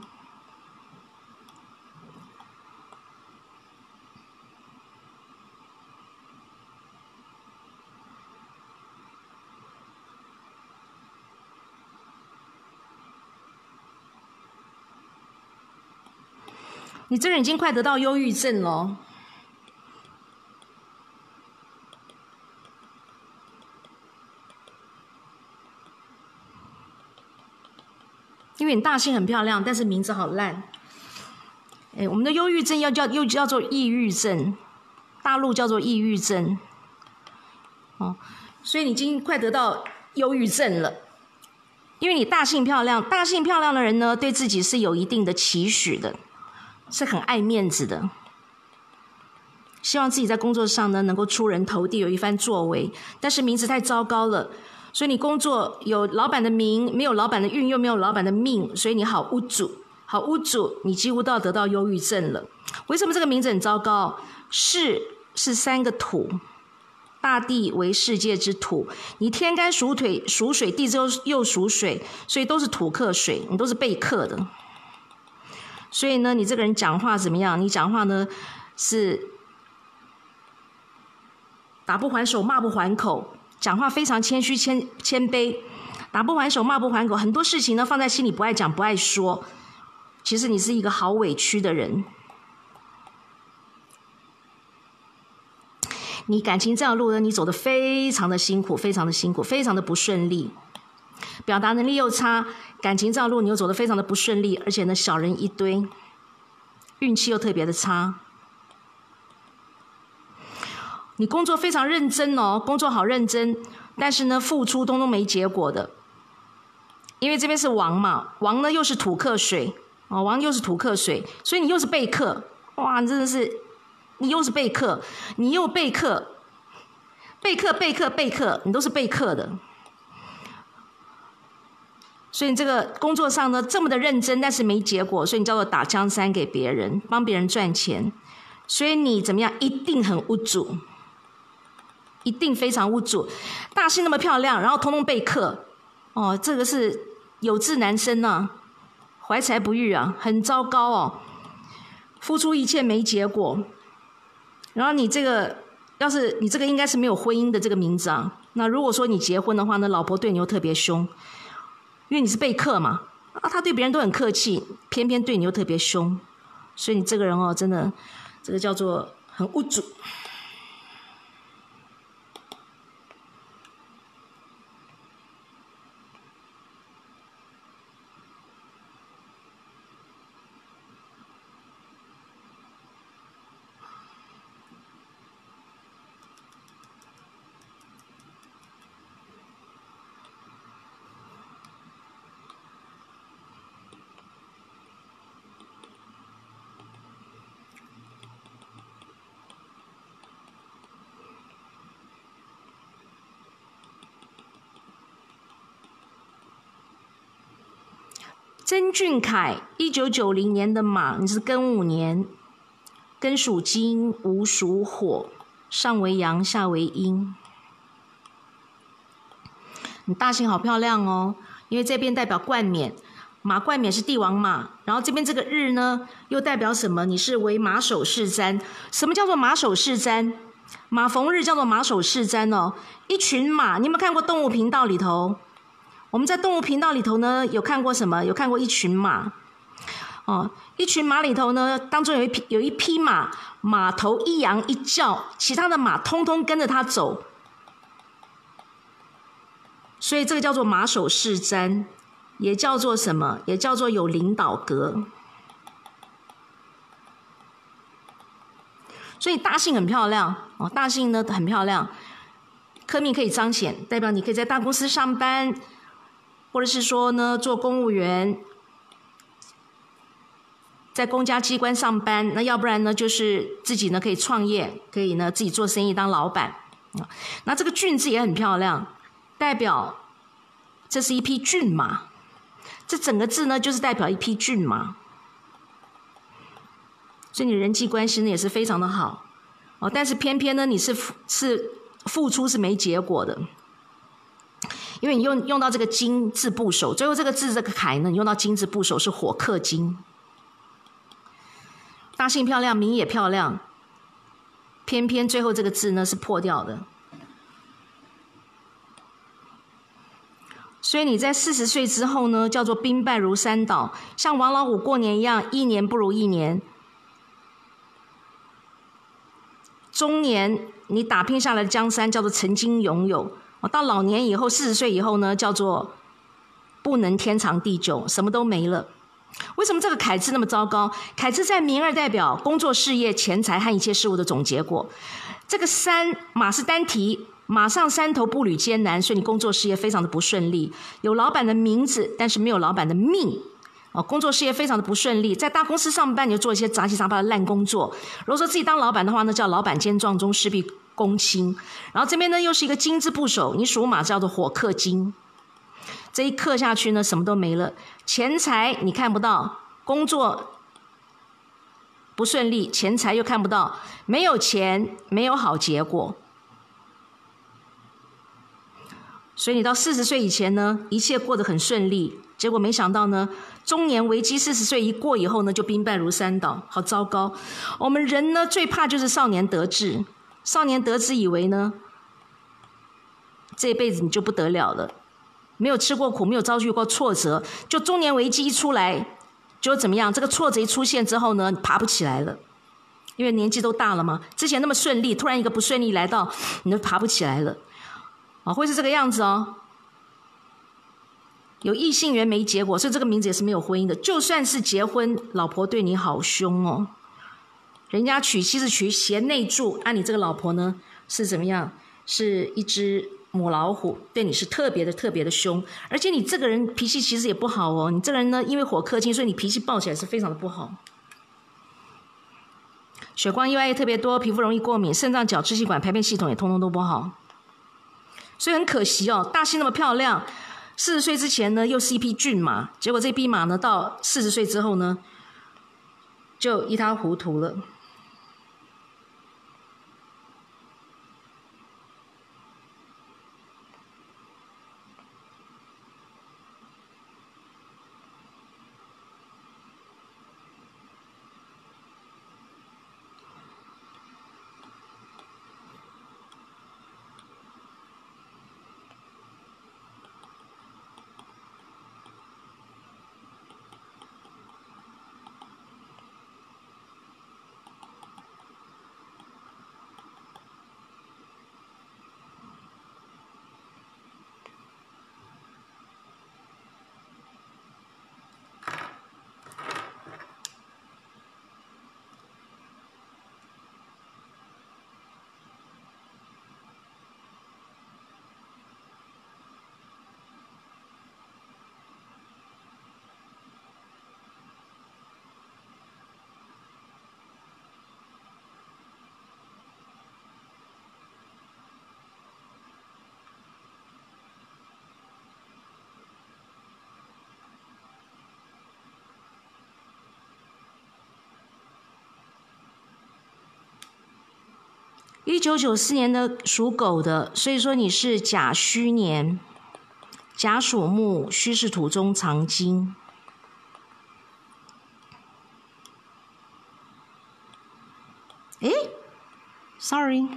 你这人已经快得到忧郁症了，因为你大姓很漂亮，但是名字好烂。哎，我们的忧郁症要叫又叫做抑郁症，大陆叫做抑郁症。哦，所以你已经快得到忧郁症了，因为你大姓漂亮，大姓漂亮的人呢，对自己是有一定的期许的。是很爱面子的，希望自己在工作上呢能够出人头地，有一番作为。但是名字太糟糕了，所以你工作有老板的名，没有老板的运，又没有老板的命，所以你好屋主，好屋主，你几乎都要得到忧郁症了。为什么这个名字很糟糕？世是三个土，大地为世界之土，你天干属腿属水，地周又属水，所以都是土克水，你都是被克的。所以呢，你这个人讲话怎么样？你讲话呢是打不还手，骂不还口，讲话非常谦虚谦谦卑，打不还手，骂不还口，很多事情呢放在心里不爱讲不爱说。其实你是一个好委屈的人，你感情这条路呢，你走的非常的辛苦，非常的辛苦，非常的不顺利。表达能力又差，感情这条路你又走得非常的不顺利，而且呢小人一堆，运气又特别的差。你工作非常认真哦，工作好认真，但是呢付出通通没结果的，因为这边是王嘛，王呢又是土克水，哦王又是土克水，所以你又是备克，哇真的是，你又是备克，你又备克，备克备克备克，你都是备克的。所以你这个工作上呢，这么的认真，但是没结果，所以你叫做打江山给别人，帮别人赚钱。所以你怎么样，一定很无助，一定非常无主。大姓那么漂亮，然后通通被克，哦，这个是有志难伸呐，怀才不遇啊，很糟糕哦。付出一切没结果，然后你这个要是你这个应该是没有婚姻的这个名字啊。那如果说你结婚的话呢，老婆对你又特别凶。因为你是被克嘛，啊，他对别人都很客气，偏偏对你又特别凶，所以你这个人哦，真的，这个叫做很无主。曾俊凯，一九九零年的马，你是庚午年，庚属金，午属火，上为阳，下为阴。你大型好漂亮哦，因为这边代表冠冕，马冠冕是帝王马，然后这边这个日呢，又代表什么？你是为马首是瞻。什么叫做马首是瞻？马逢日叫做马首是瞻哦。一群马，你有没有看过动物频道里头？我们在动物频道里头呢，有看过什么？有看过一群马，哦，一群马里头呢，当中有一匹有一匹马，马头一扬一叫，其他的马通通跟着它走，所以这个叫做马首是瞻，也叫做什么？也叫做有领导格。所以大姓很漂亮哦，大姓呢很漂亮，科命可以彰显，代表你可以在大公司上班。或者是说呢，做公务员，在公家机关上班，那要不然呢，就是自己呢可以创业，可以呢自己做生意当老板啊。那这个“骏”字也很漂亮，代表这是一匹骏马。这整个字呢，就是代表一匹骏马，所以你人际关系呢也是非常的好哦。但是偏偏呢，你是付是付出是没结果的。因为你用用到这个金字部首，最后这个字这个楷呢，你用到金字部首是火克金，大姓漂亮，名也漂亮，偏偏最后这个字呢是破掉的，所以你在四十岁之后呢，叫做兵败如山倒，像王老五过年一样，一年不如一年，中年你打拼下来的江山叫做曾经拥有。到老年以后，四十岁以后呢，叫做不能天长地久，什么都没了。为什么这个凯字那么糟糕？凯字在名二代表工作、事业、钱财和一切事物的总结果。这个山马是单提，马上山头步履艰难，所以你工作事业非常的不顺利。有老板的名字，但是没有老板的命。哦，工作事业非常的不顺利，在大公司上班你就做一些杂七杂八的烂工作。如果说自己当老板的话呢，叫老板兼壮中，势必。公卿，然后这边呢又是一个金字部首，你属马叫做火克金，这一克下去呢什么都没了，钱财你看不到，工作不顺利，钱财又看不到，没有钱，没有好结果，所以你到四十岁以前呢，一切过得很顺利，结果没想到呢，中年危机，四十岁一过以后呢，就兵败如山倒，好糟糕。我们人呢最怕就是少年得志。少年得志，以为呢，这辈子你就不得了了，没有吃过苦，没有遭遇过挫折，就中年危机一出来，就怎么样？这个挫折一出现之后呢，爬不起来了，因为年纪都大了嘛。之前那么顺利，突然一个不顺利来到，你都爬不起来了，啊，会是这个样子哦。有异性缘没结果，所以这个名字也是没有婚姻的。就算是结婚，老婆对你好凶哦。人家娶妻是娶贤内助，按你这个老婆呢是怎么样？是一只母老虎，对你是特别的特别的凶，而且你这个人脾气其实也不好哦。你这个人呢，因为火克金，所以你脾气暴起来是非常的不好。血光意外也特别多，皮肤容易过敏，肾脏、角、支气管、排便系统也通通都不好。所以很可惜哦，大姓那么漂亮，四十岁之前呢又是一匹骏马，结果这匹马呢到四十岁之后呢就一塌糊涂了。一九九四年的属狗的，所以说你是甲戌年，甲属木，戌是土中藏金。诶，sorry。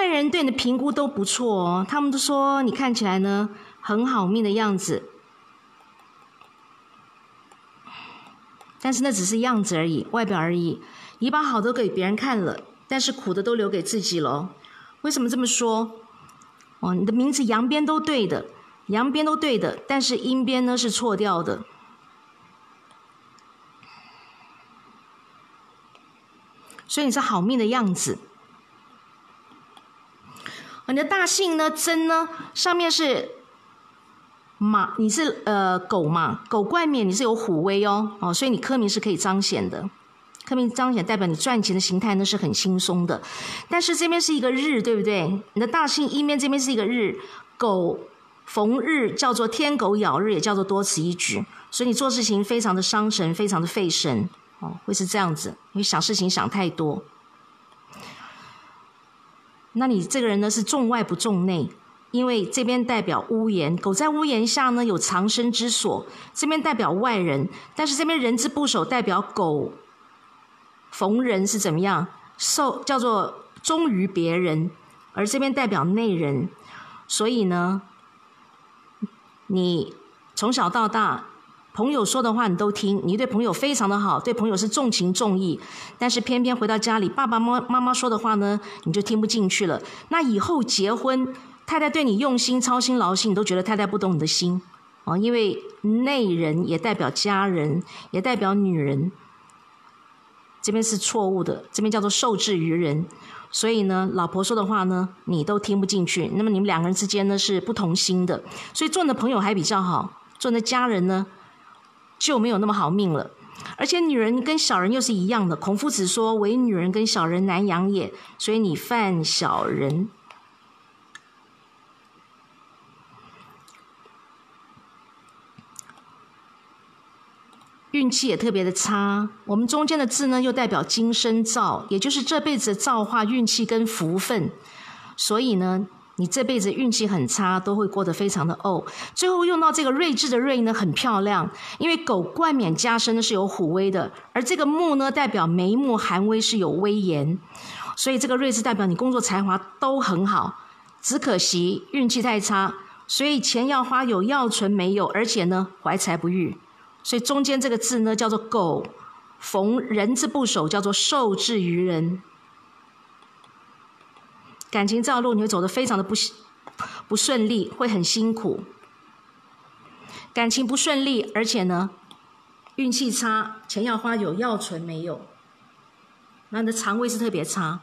外人对你的评估都不错哦，他们都说你看起来呢很好命的样子，但是那只是样子而已，外表而已。你把好的给别人看了，但是苦的都留给自己了。为什么这么说？哦，你的名字阳边都对的，阳边都对的，但是阴边呢是错掉的，所以你是好命的样子。你的大姓呢？真呢？上面是马，你是呃狗嘛？狗冠冕你是有虎威哦哦，所以你科名是可以彰显的，科名彰显代表你赚钱的形态呢是很轻松的。但是这边是一个日，对不对？你的大姓一面这边是一个日，狗逢日叫做天狗咬日，也叫做多此一举，所以你做事情非常的伤神，非常的费神哦，会是这样子，因为想事情想太多。那你这个人呢是重外不重内，因为这边代表屋檐，狗在屋檐下呢有藏身之所，这边代表外人，但是这边人之不守代表狗。逢人是怎么样？受叫做忠于别人，而这边代表内人，所以呢，你从小到大。朋友说的话你都听，你对朋友非常的好，对朋友是重情重义，但是偏偏回到家里，爸爸妈妈妈说的话呢，你就听不进去了。那以后结婚，太太对你用心操心劳心，你都觉得太太不懂你的心哦，因为内人也代表家人，也代表女人，这边是错误的，这边叫做受制于人，所以呢，老婆说的话呢，你都听不进去。那么你们两个人之间呢是不同心的，所以做你的朋友还比较好，做你的家人呢。就没有那么好命了，而且女人跟小人又是一样的。孔夫子说：“唯女人跟小人难养也。”所以你犯小人，运气也特别的差。我们中间的字呢，又代表今生造，也就是这辈子的造化、运气跟福分。所以呢。你这辈子运气很差，都会过得非常的哦。最后用到这个睿智的睿呢，很漂亮，因为狗冠冕加身呢是有虎威的，而这个木呢代表眉目含威是有威严，所以这个睿智代表你工作才华都很好，只可惜运气太差，所以钱要花有要存没有，而且呢怀才不遇，所以中间这个字呢叫做狗逢人之不守，叫做受制于人。感情这条路你会走得非常的不不顺利，会很辛苦。感情不顺利，而且呢，运气差，钱要花有要存没有，那你的肠胃是特别差。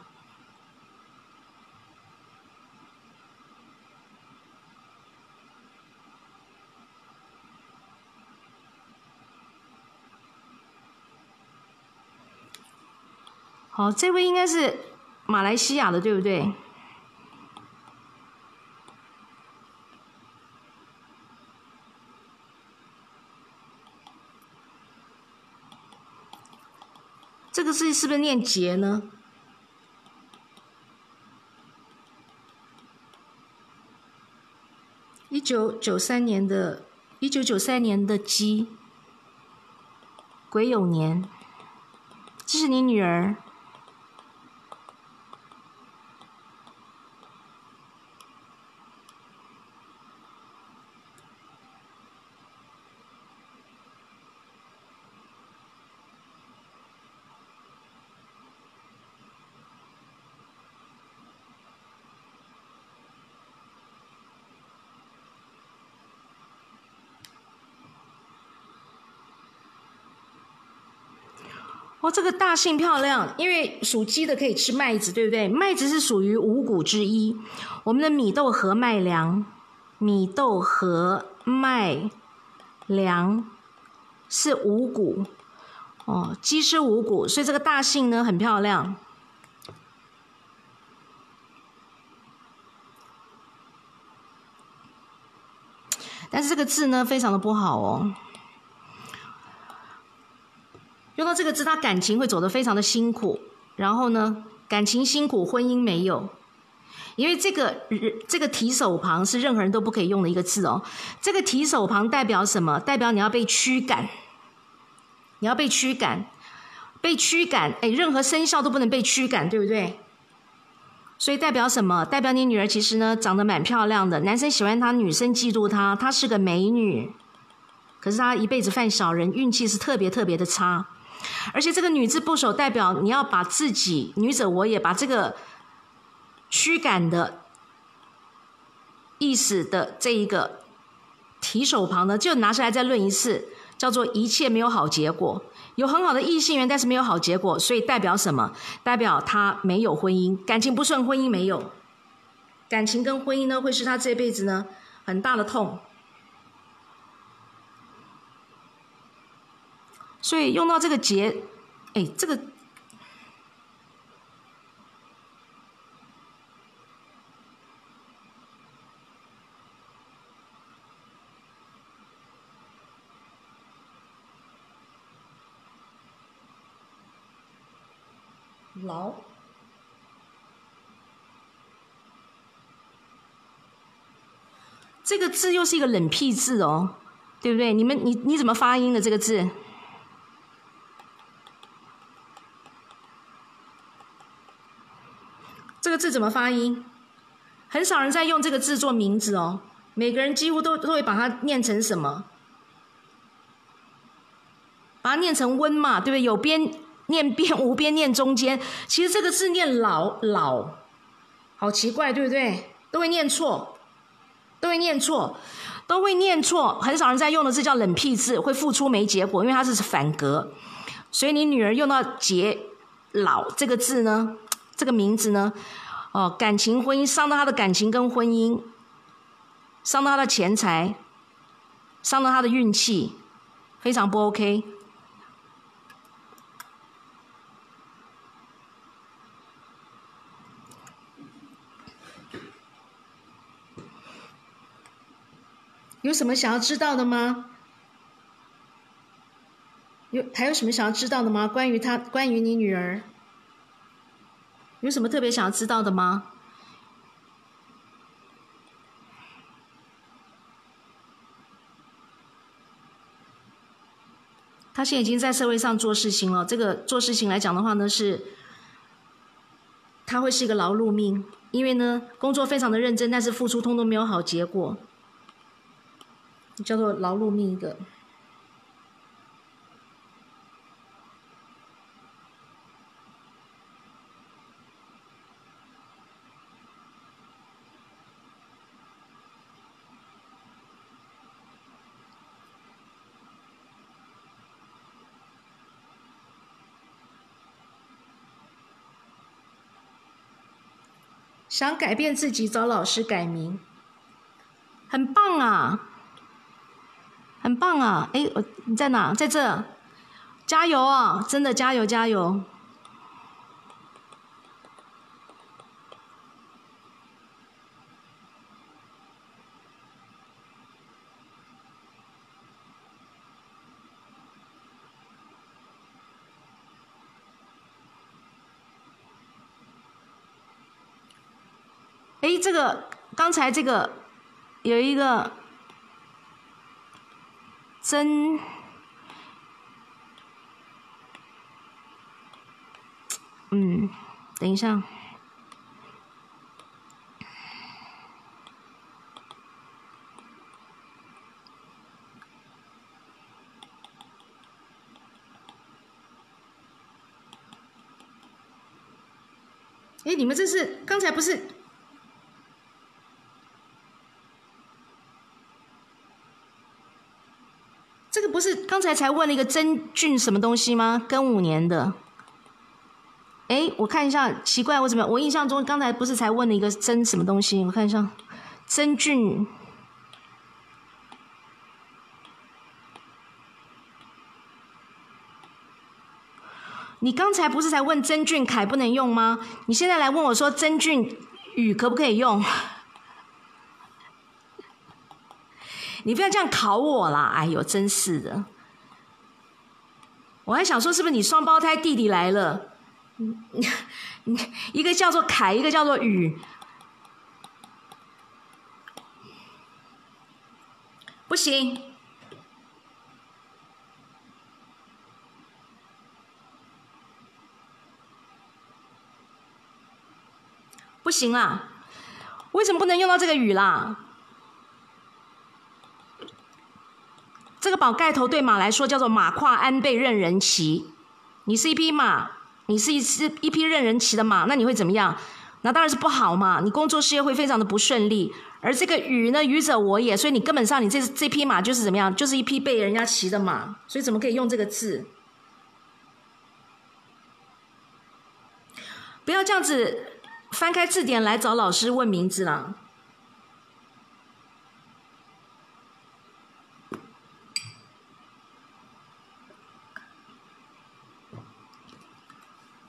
好，这位应该是马来西亚的，对不对？个字是不是念劫呢？一九九三年的，一九九三年的鸡，癸酉年，这是你女儿。这个大姓漂亮，因为属鸡的可以吃麦子，对不对？麦子是属于五谷之一。我们的米豆和麦粮，米豆和麦粮是五谷。哦，鸡是五谷，所以这个大姓呢很漂亮。但是这个字呢非常的不好哦。用到这个字，他感情会走得非常的辛苦。然后呢，感情辛苦，婚姻没有。因为这个这个提手旁是任何人都不可以用的一个字哦。这个提手旁代表什么？代表你要被驱赶，你要被驱赶，被驱赶。哎，任何生肖都不能被驱赶，对不对？所以代表什么？代表你女儿其实呢长得蛮漂亮的，男生喜欢她，女生嫉妒她，她是个美女。可是她一辈子犯小人，运气是特别特别的差。而且这个女字部首代表你要把自己女者我也把这个驱赶的意思的这一个提手旁呢，就拿下来再论一次，叫做一切没有好结果，有很好的异性缘，但是没有好结果，所以代表什么？代表他没有婚姻，感情不顺，婚姻没有，感情跟婚姻呢，会是他这辈子呢很大的痛。所以用到这个节，哎，这个劳，这个字又是一个冷僻字哦，对不对？你们你你怎么发音的这个字？字怎么发音？很少人在用这个字做名字哦。每个人几乎都都会把它念成什么？把它念成温嘛，对不对？有边念边，无边念中间。其实这个字念老老，好奇怪，对不对？都会念错，都会念错，都会念错。很少人在用的字叫冷僻字，会付出没结果，因为它是反格。所以你女儿用到结老这个字呢？这个名字呢？哦，感情婚姻伤到他的感情跟婚姻，伤到他的钱财，伤到他的运气，非常不 OK。有什么想要知道的吗？有还有什么想要知道的吗？关于他，关于你女儿。有什么特别想要知道的吗？他现在已经在社会上做事情了。这个做事情来讲的话呢，是他会是一个劳碌命，因为呢工作非常的认真，但是付出通通没有好结果，叫做劳碌命一个。想改变自己，找老师改名，很棒啊，很棒啊！哎，我你在哪？在这，加油啊！真的加油加油！哎，这个刚才这个有一个真，嗯，等一下，哎，你们这是刚才不是？不是刚才才问了一个真菌什么东西吗？庚五年的。哎，我看一下，奇怪，我怎么我印象中刚才不是才问了一个真什么东西？我看一下，真菌。你刚才不是才问真菌凯不能用吗？你现在来问我说真菌羽可不可以用？你不要这样考我啦！哎呦，真是的！我还想说，是不是你双胞胎弟弟来了？一个叫做凯，一个叫做雨，不行，不行啦！为什么不能用到这个雨啦？这个宝盖头对马来说叫做马跨鞍背任人骑，你是一匹马，你是一只一匹任人骑的马，那你会怎么样？那当然是不好嘛，你工作事业会非常的不顺利。而这个愚呢，愚者我也，所以你根本上你这这匹马就是怎么样，就是一匹被人家骑的马，所以怎么可以用这个字？不要这样子翻开字典来找老师问名字了。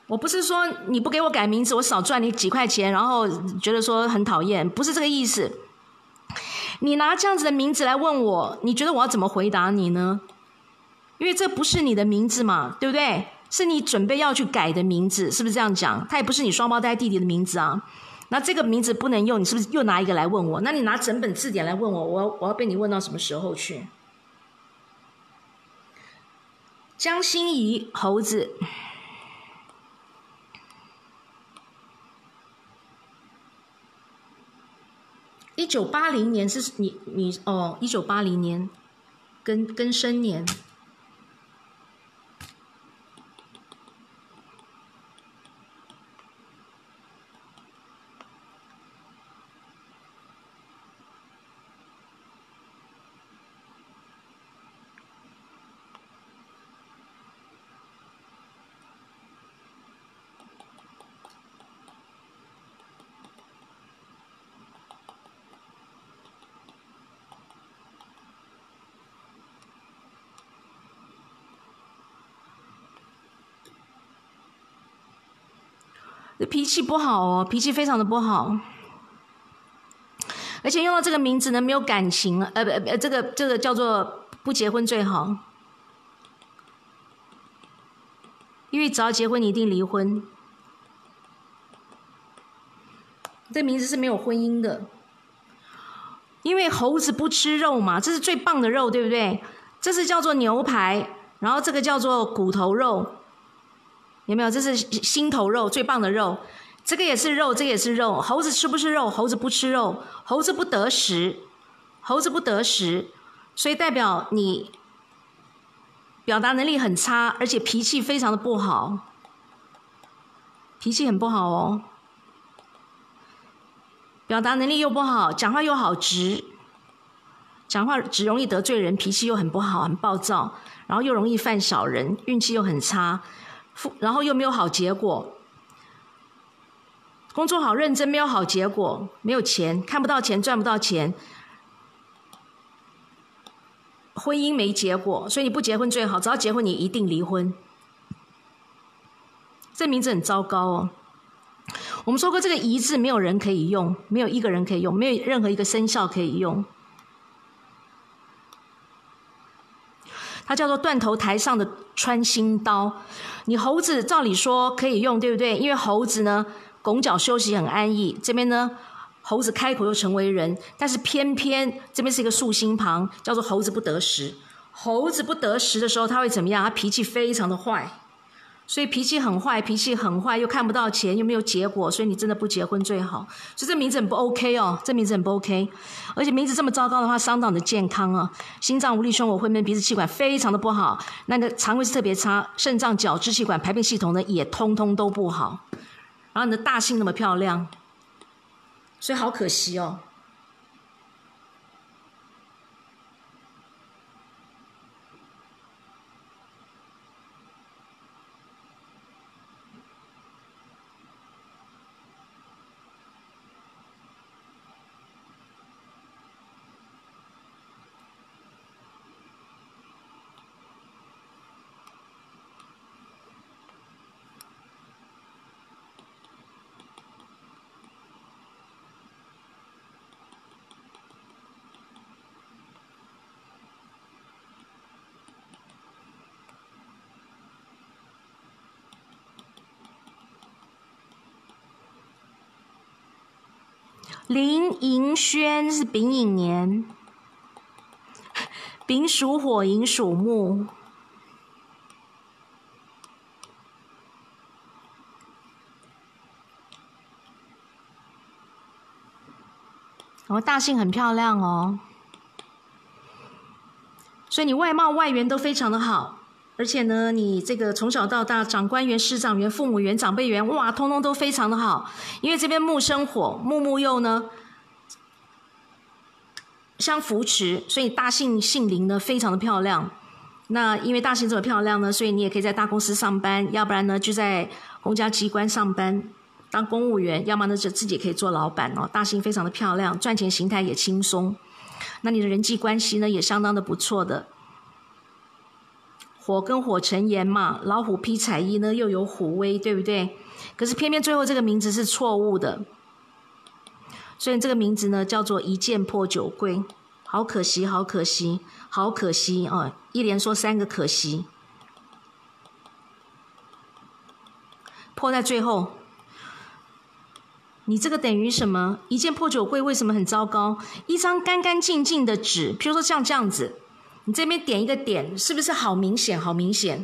我不是说你不给我改名字，我少赚你几块钱，然后觉得说很讨厌，不是这个意思。你拿这样子的名字来问我，你觉得我要怎么回答你呢？因为这不是你的名字嘛，对不对？是你准备要去改的名字，是不是这样讲？他也不是你双胞胎弟弟的名字啊。那这个名字不能用，你是不是又拿一个来问我？那你拿整本字典来问我，我我要被你问到什么时候去？江心怡，猴子。一九八零年是你你哦，一九八零年，庚庚申年。脾气不好哦，脾气非常的不好，而且用到这个名字呢，没有感情，呃不呃，这个这个叫做不结婚最好，因为只要结婚，你一定离婚。这名字是没有婚姻的，因为猴子不吃肉嘛，这是最棒的肉，对不对？这是叫做牛排，然后这个叫做骨头肉。有没有？这是心头肉，最棒的肉。这个也是肉，这个也是肉。猴子吃不吃肉？猴子不吃肉。猴子不得食，猴子不得食，所以代表你表达能力很差，而且脾气非常的不好，脾气很不好哦。表达能力又不好，讲话又好直，讲话只容易得罪人，脾气又很不好，很暴躁，然后又容易犯小人，运气又很差。然后又没有好结果，工作好认真没有好结果，没有钱看不到钱赚不到钱，婚姻没结果，所以你不结婚最好，只要结婚你一定离婚。这名字很糟糕哦。我们说过这个“一”字没有人可以用，没有一个人可以用，没有任何一个生肖可以用。它叫做断头台上的穿心刀。你猴子照理说可以用，对不对？因为猴子呢，拱脚休息很安逸。这边呢，猴子开口又成为人，但是偏偏这边是一个竖心旁，叫做猴子不得食。猴子不得食的时候，它会怎么样？它脾气非常的坏。所以脾气很坏，脾气很坏，又看不到钱，又没有结果，所以你真的不结婚最好。所以这名字很不 OK 哦，这名字很不 OK，而且名字这么糟糕的话，伤到你的健康啊，心脏无力、胸口昏闷、鼻子气管非常的不好，那个肠胃是特别差，肾脏、角支气管、排便系统呢也通通都不好。然后你的大姓那么漂亮，所以好可惜哦。林寅轩是丙寅年，丙属火，寅属木。哦，大姓很漂亮哦，所以你外貌外缘都非常的好，而且呢，你这个从小到大，长官员、师长员、父母员、长辈员，哇，通通都非常的好。因为这边木生火，木木又呢相扶持，所以大姓姓林呢非常的漂亮。那因为大姓这么漂亮呢，所以你也可以在大公司上班，要不然呢就在公家机关上班。当公务员，要么呢就自己可以做老板哦。大姓非常的漂亮，赚钱形态也轻松。那你的人际关系呢也相当的不错的。火跟火成炎嘛，老虎披彩衣呢又有虎威，对不对？可是偏偏最后这个名字是错误的，所以这个名字呢叫做一剑破九贵，好可惜，好可惜，好可惜哦！一连说三个可惜，破在最后。你这个等于什么？一件破酒柜为什么很糟糕？一张干干净净的纸，比如说像这样子，你这边点一个点，是不是好明显？好明显。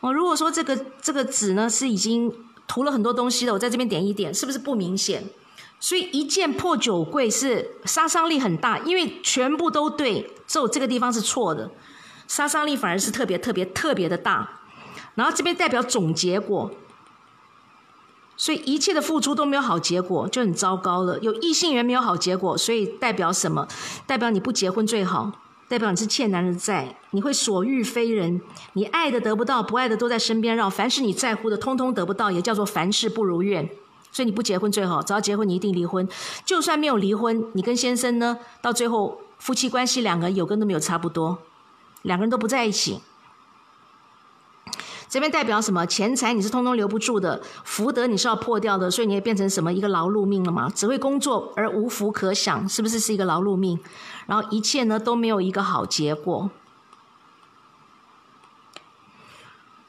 哦，如果说这个这个纸呢是已经涂了很多东西了，我在这边点一点，是不是不明显？所以一件破酒柜是杀伤力很大，因为全部都对，只有这个地方是错的，杀伤力反而是特别特别特别的大。然后这边代表总结果。所以一切的付出都没有好结果，就很糟糕了。有异性缘没有好结果，所以代表什么？代表你不结婚最好，代表你是欠男人债，你会所欲非人，你爱的得不到，不爱的都在身边绕。凡是你在乎的，通通得不到，也叫做凡事不如愿。所以你不结婚最好，只要结婚你一定离婚。就算没有离婚，你跟先生呢，到最后夫妻关系两个有跟都没有差不多，两个人都不在一起。这边代表什么？钱财你是通通留不住的，福德你是要破掉的，所以你也变成什么一个劳碌命了嘛？只会工作而无福可享，是不是是一个劳碌命？然后一切呢都没有一个好结果，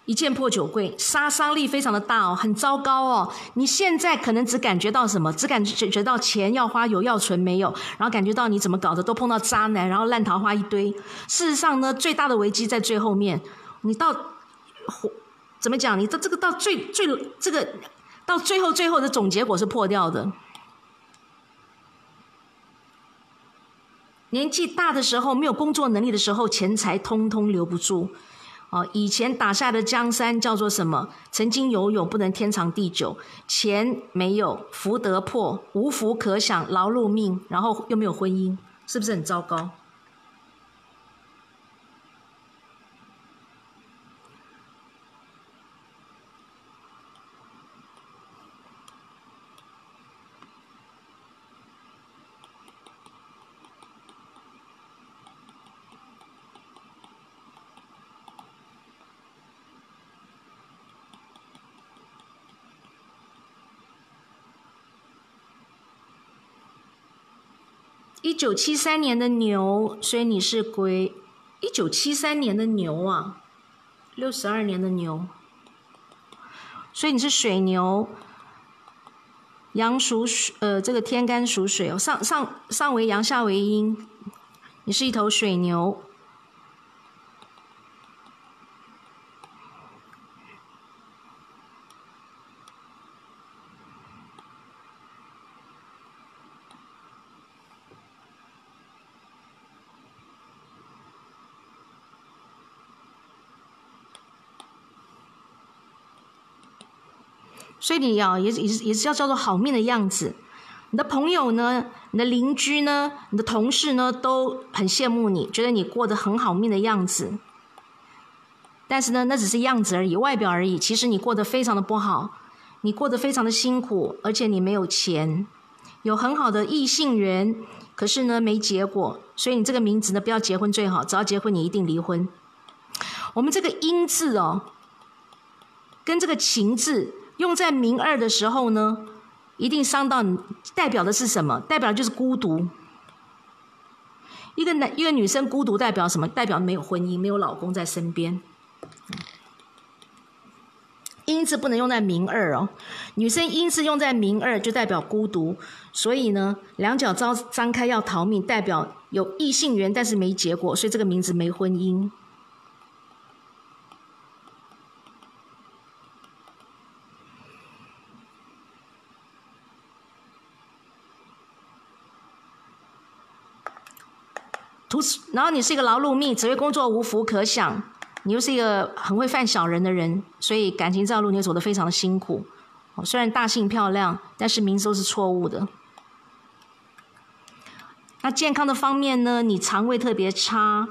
一件破酒柜，杀伤力非常的大哦，很糟糕哦。你现在可能只感觉到什么？只感觉觉到钱要花有要存没有，然后感觉到你怎么搞的都碰到渣男，然后烂桃花一堆。事实上呢，最大的危机在最后面，你到。怎么讲？你的这个到最最这个到最后最后的总结果是破掉的。年纪大的时候，没有工作能力的时候，钱财通通留不住。哦，以前打下的江山叫做什么？曾经有勇不能天长地久，钱没有，福德破，无福可享，劳碌命，然后又没有婚姻，是不是很糟糕？九七三年的牛，所以你是龟。一九七三年的牛啊，六十二年的牛，所以你是水牛。阳属水，呃，这个天干属水哦，上上上为阳，下为阴，你是一头水牛。所以你要也也是也是要叫做好命的样子，你的朋友呢，你的邻居呢，你的同事呢，都很羡慕你，觉得你过得很好命的样子。但是呢，那只是样子而已，外表而已。其实你过得非常的不好，你过得非常的辛苦，而且你没有钱，有很好的异性缘，可是呢没结果。所以你这个名字呢，不要结婚最好，只要结婚你一定离婚。我们这个“阴”字哦，跟这个“情”字。用在名二的时候呢，一定伤到你，代表的是什么？代表就是孤独。一个男一个女生孤独代表什么？代表没有婚姻，没有老公在身边。阴字不能用在名二哦，女生阴字用在名二就代表孤独，所以呢，两脚张张开要逃命，代表有异性缘但是没结果，所以这个名字没婚姻。然后你是一个劳碌命，只为工作无福可享。你又是一个很会犯小人的人，所以感情这条路你走得非常的辛苦。虽然大姓漂亮，但是名字都是错误的。那健康的方面呢？你肠胃特别差，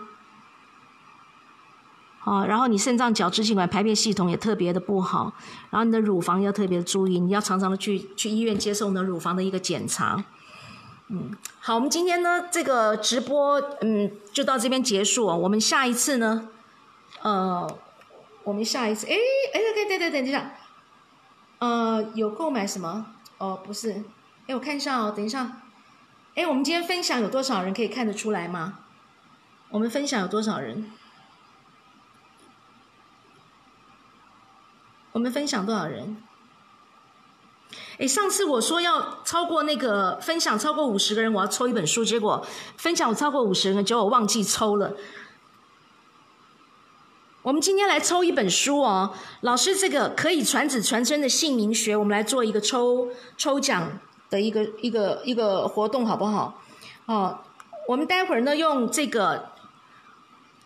哦，然后你肾脏、角质气管、排便系统也特别的不好，然后你的乳房要特别注意，你要常常的去去医院接受你的乳房的一个检查。嗯，好，我们今天呢这个直播，嗯，就到这边结束。哦我们下一次呢？呃，我们下一次，哎哎，对对对，等一下，呃，有购买什么？哦，不是，哎，我看一下哦，等一下，哎，我们今天分享有多少人可以看得出来吗？我们分享有多少人？我们分享多少人？哎，上次我说要超过那个分享超过五十个人，我要抽一本书，结果分享超过五十人，结果我忘记抽了。我们今天来抽一本书哦，老师，这个可以传子传孙的姓名学，我们来做一个抽抽奖的一个一个一个活动，好不好？哦，我们待会儿呢用这个，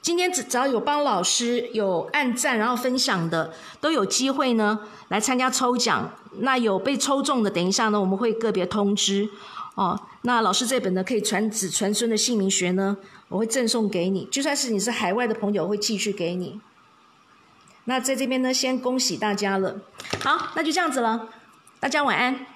今天只只要有帮老师有按赞然后分享的，都有机会呢来参加抽奖。那有被抽中的，等一下呢我们会个别通知。哦，那老师这本呢可以传子传孙的姓名学呢。我会赠送给你，就算是你是海外的朋友，会继续给你。那在这边呢，先恭喜大家了。好，那就这样子了，大家晚安。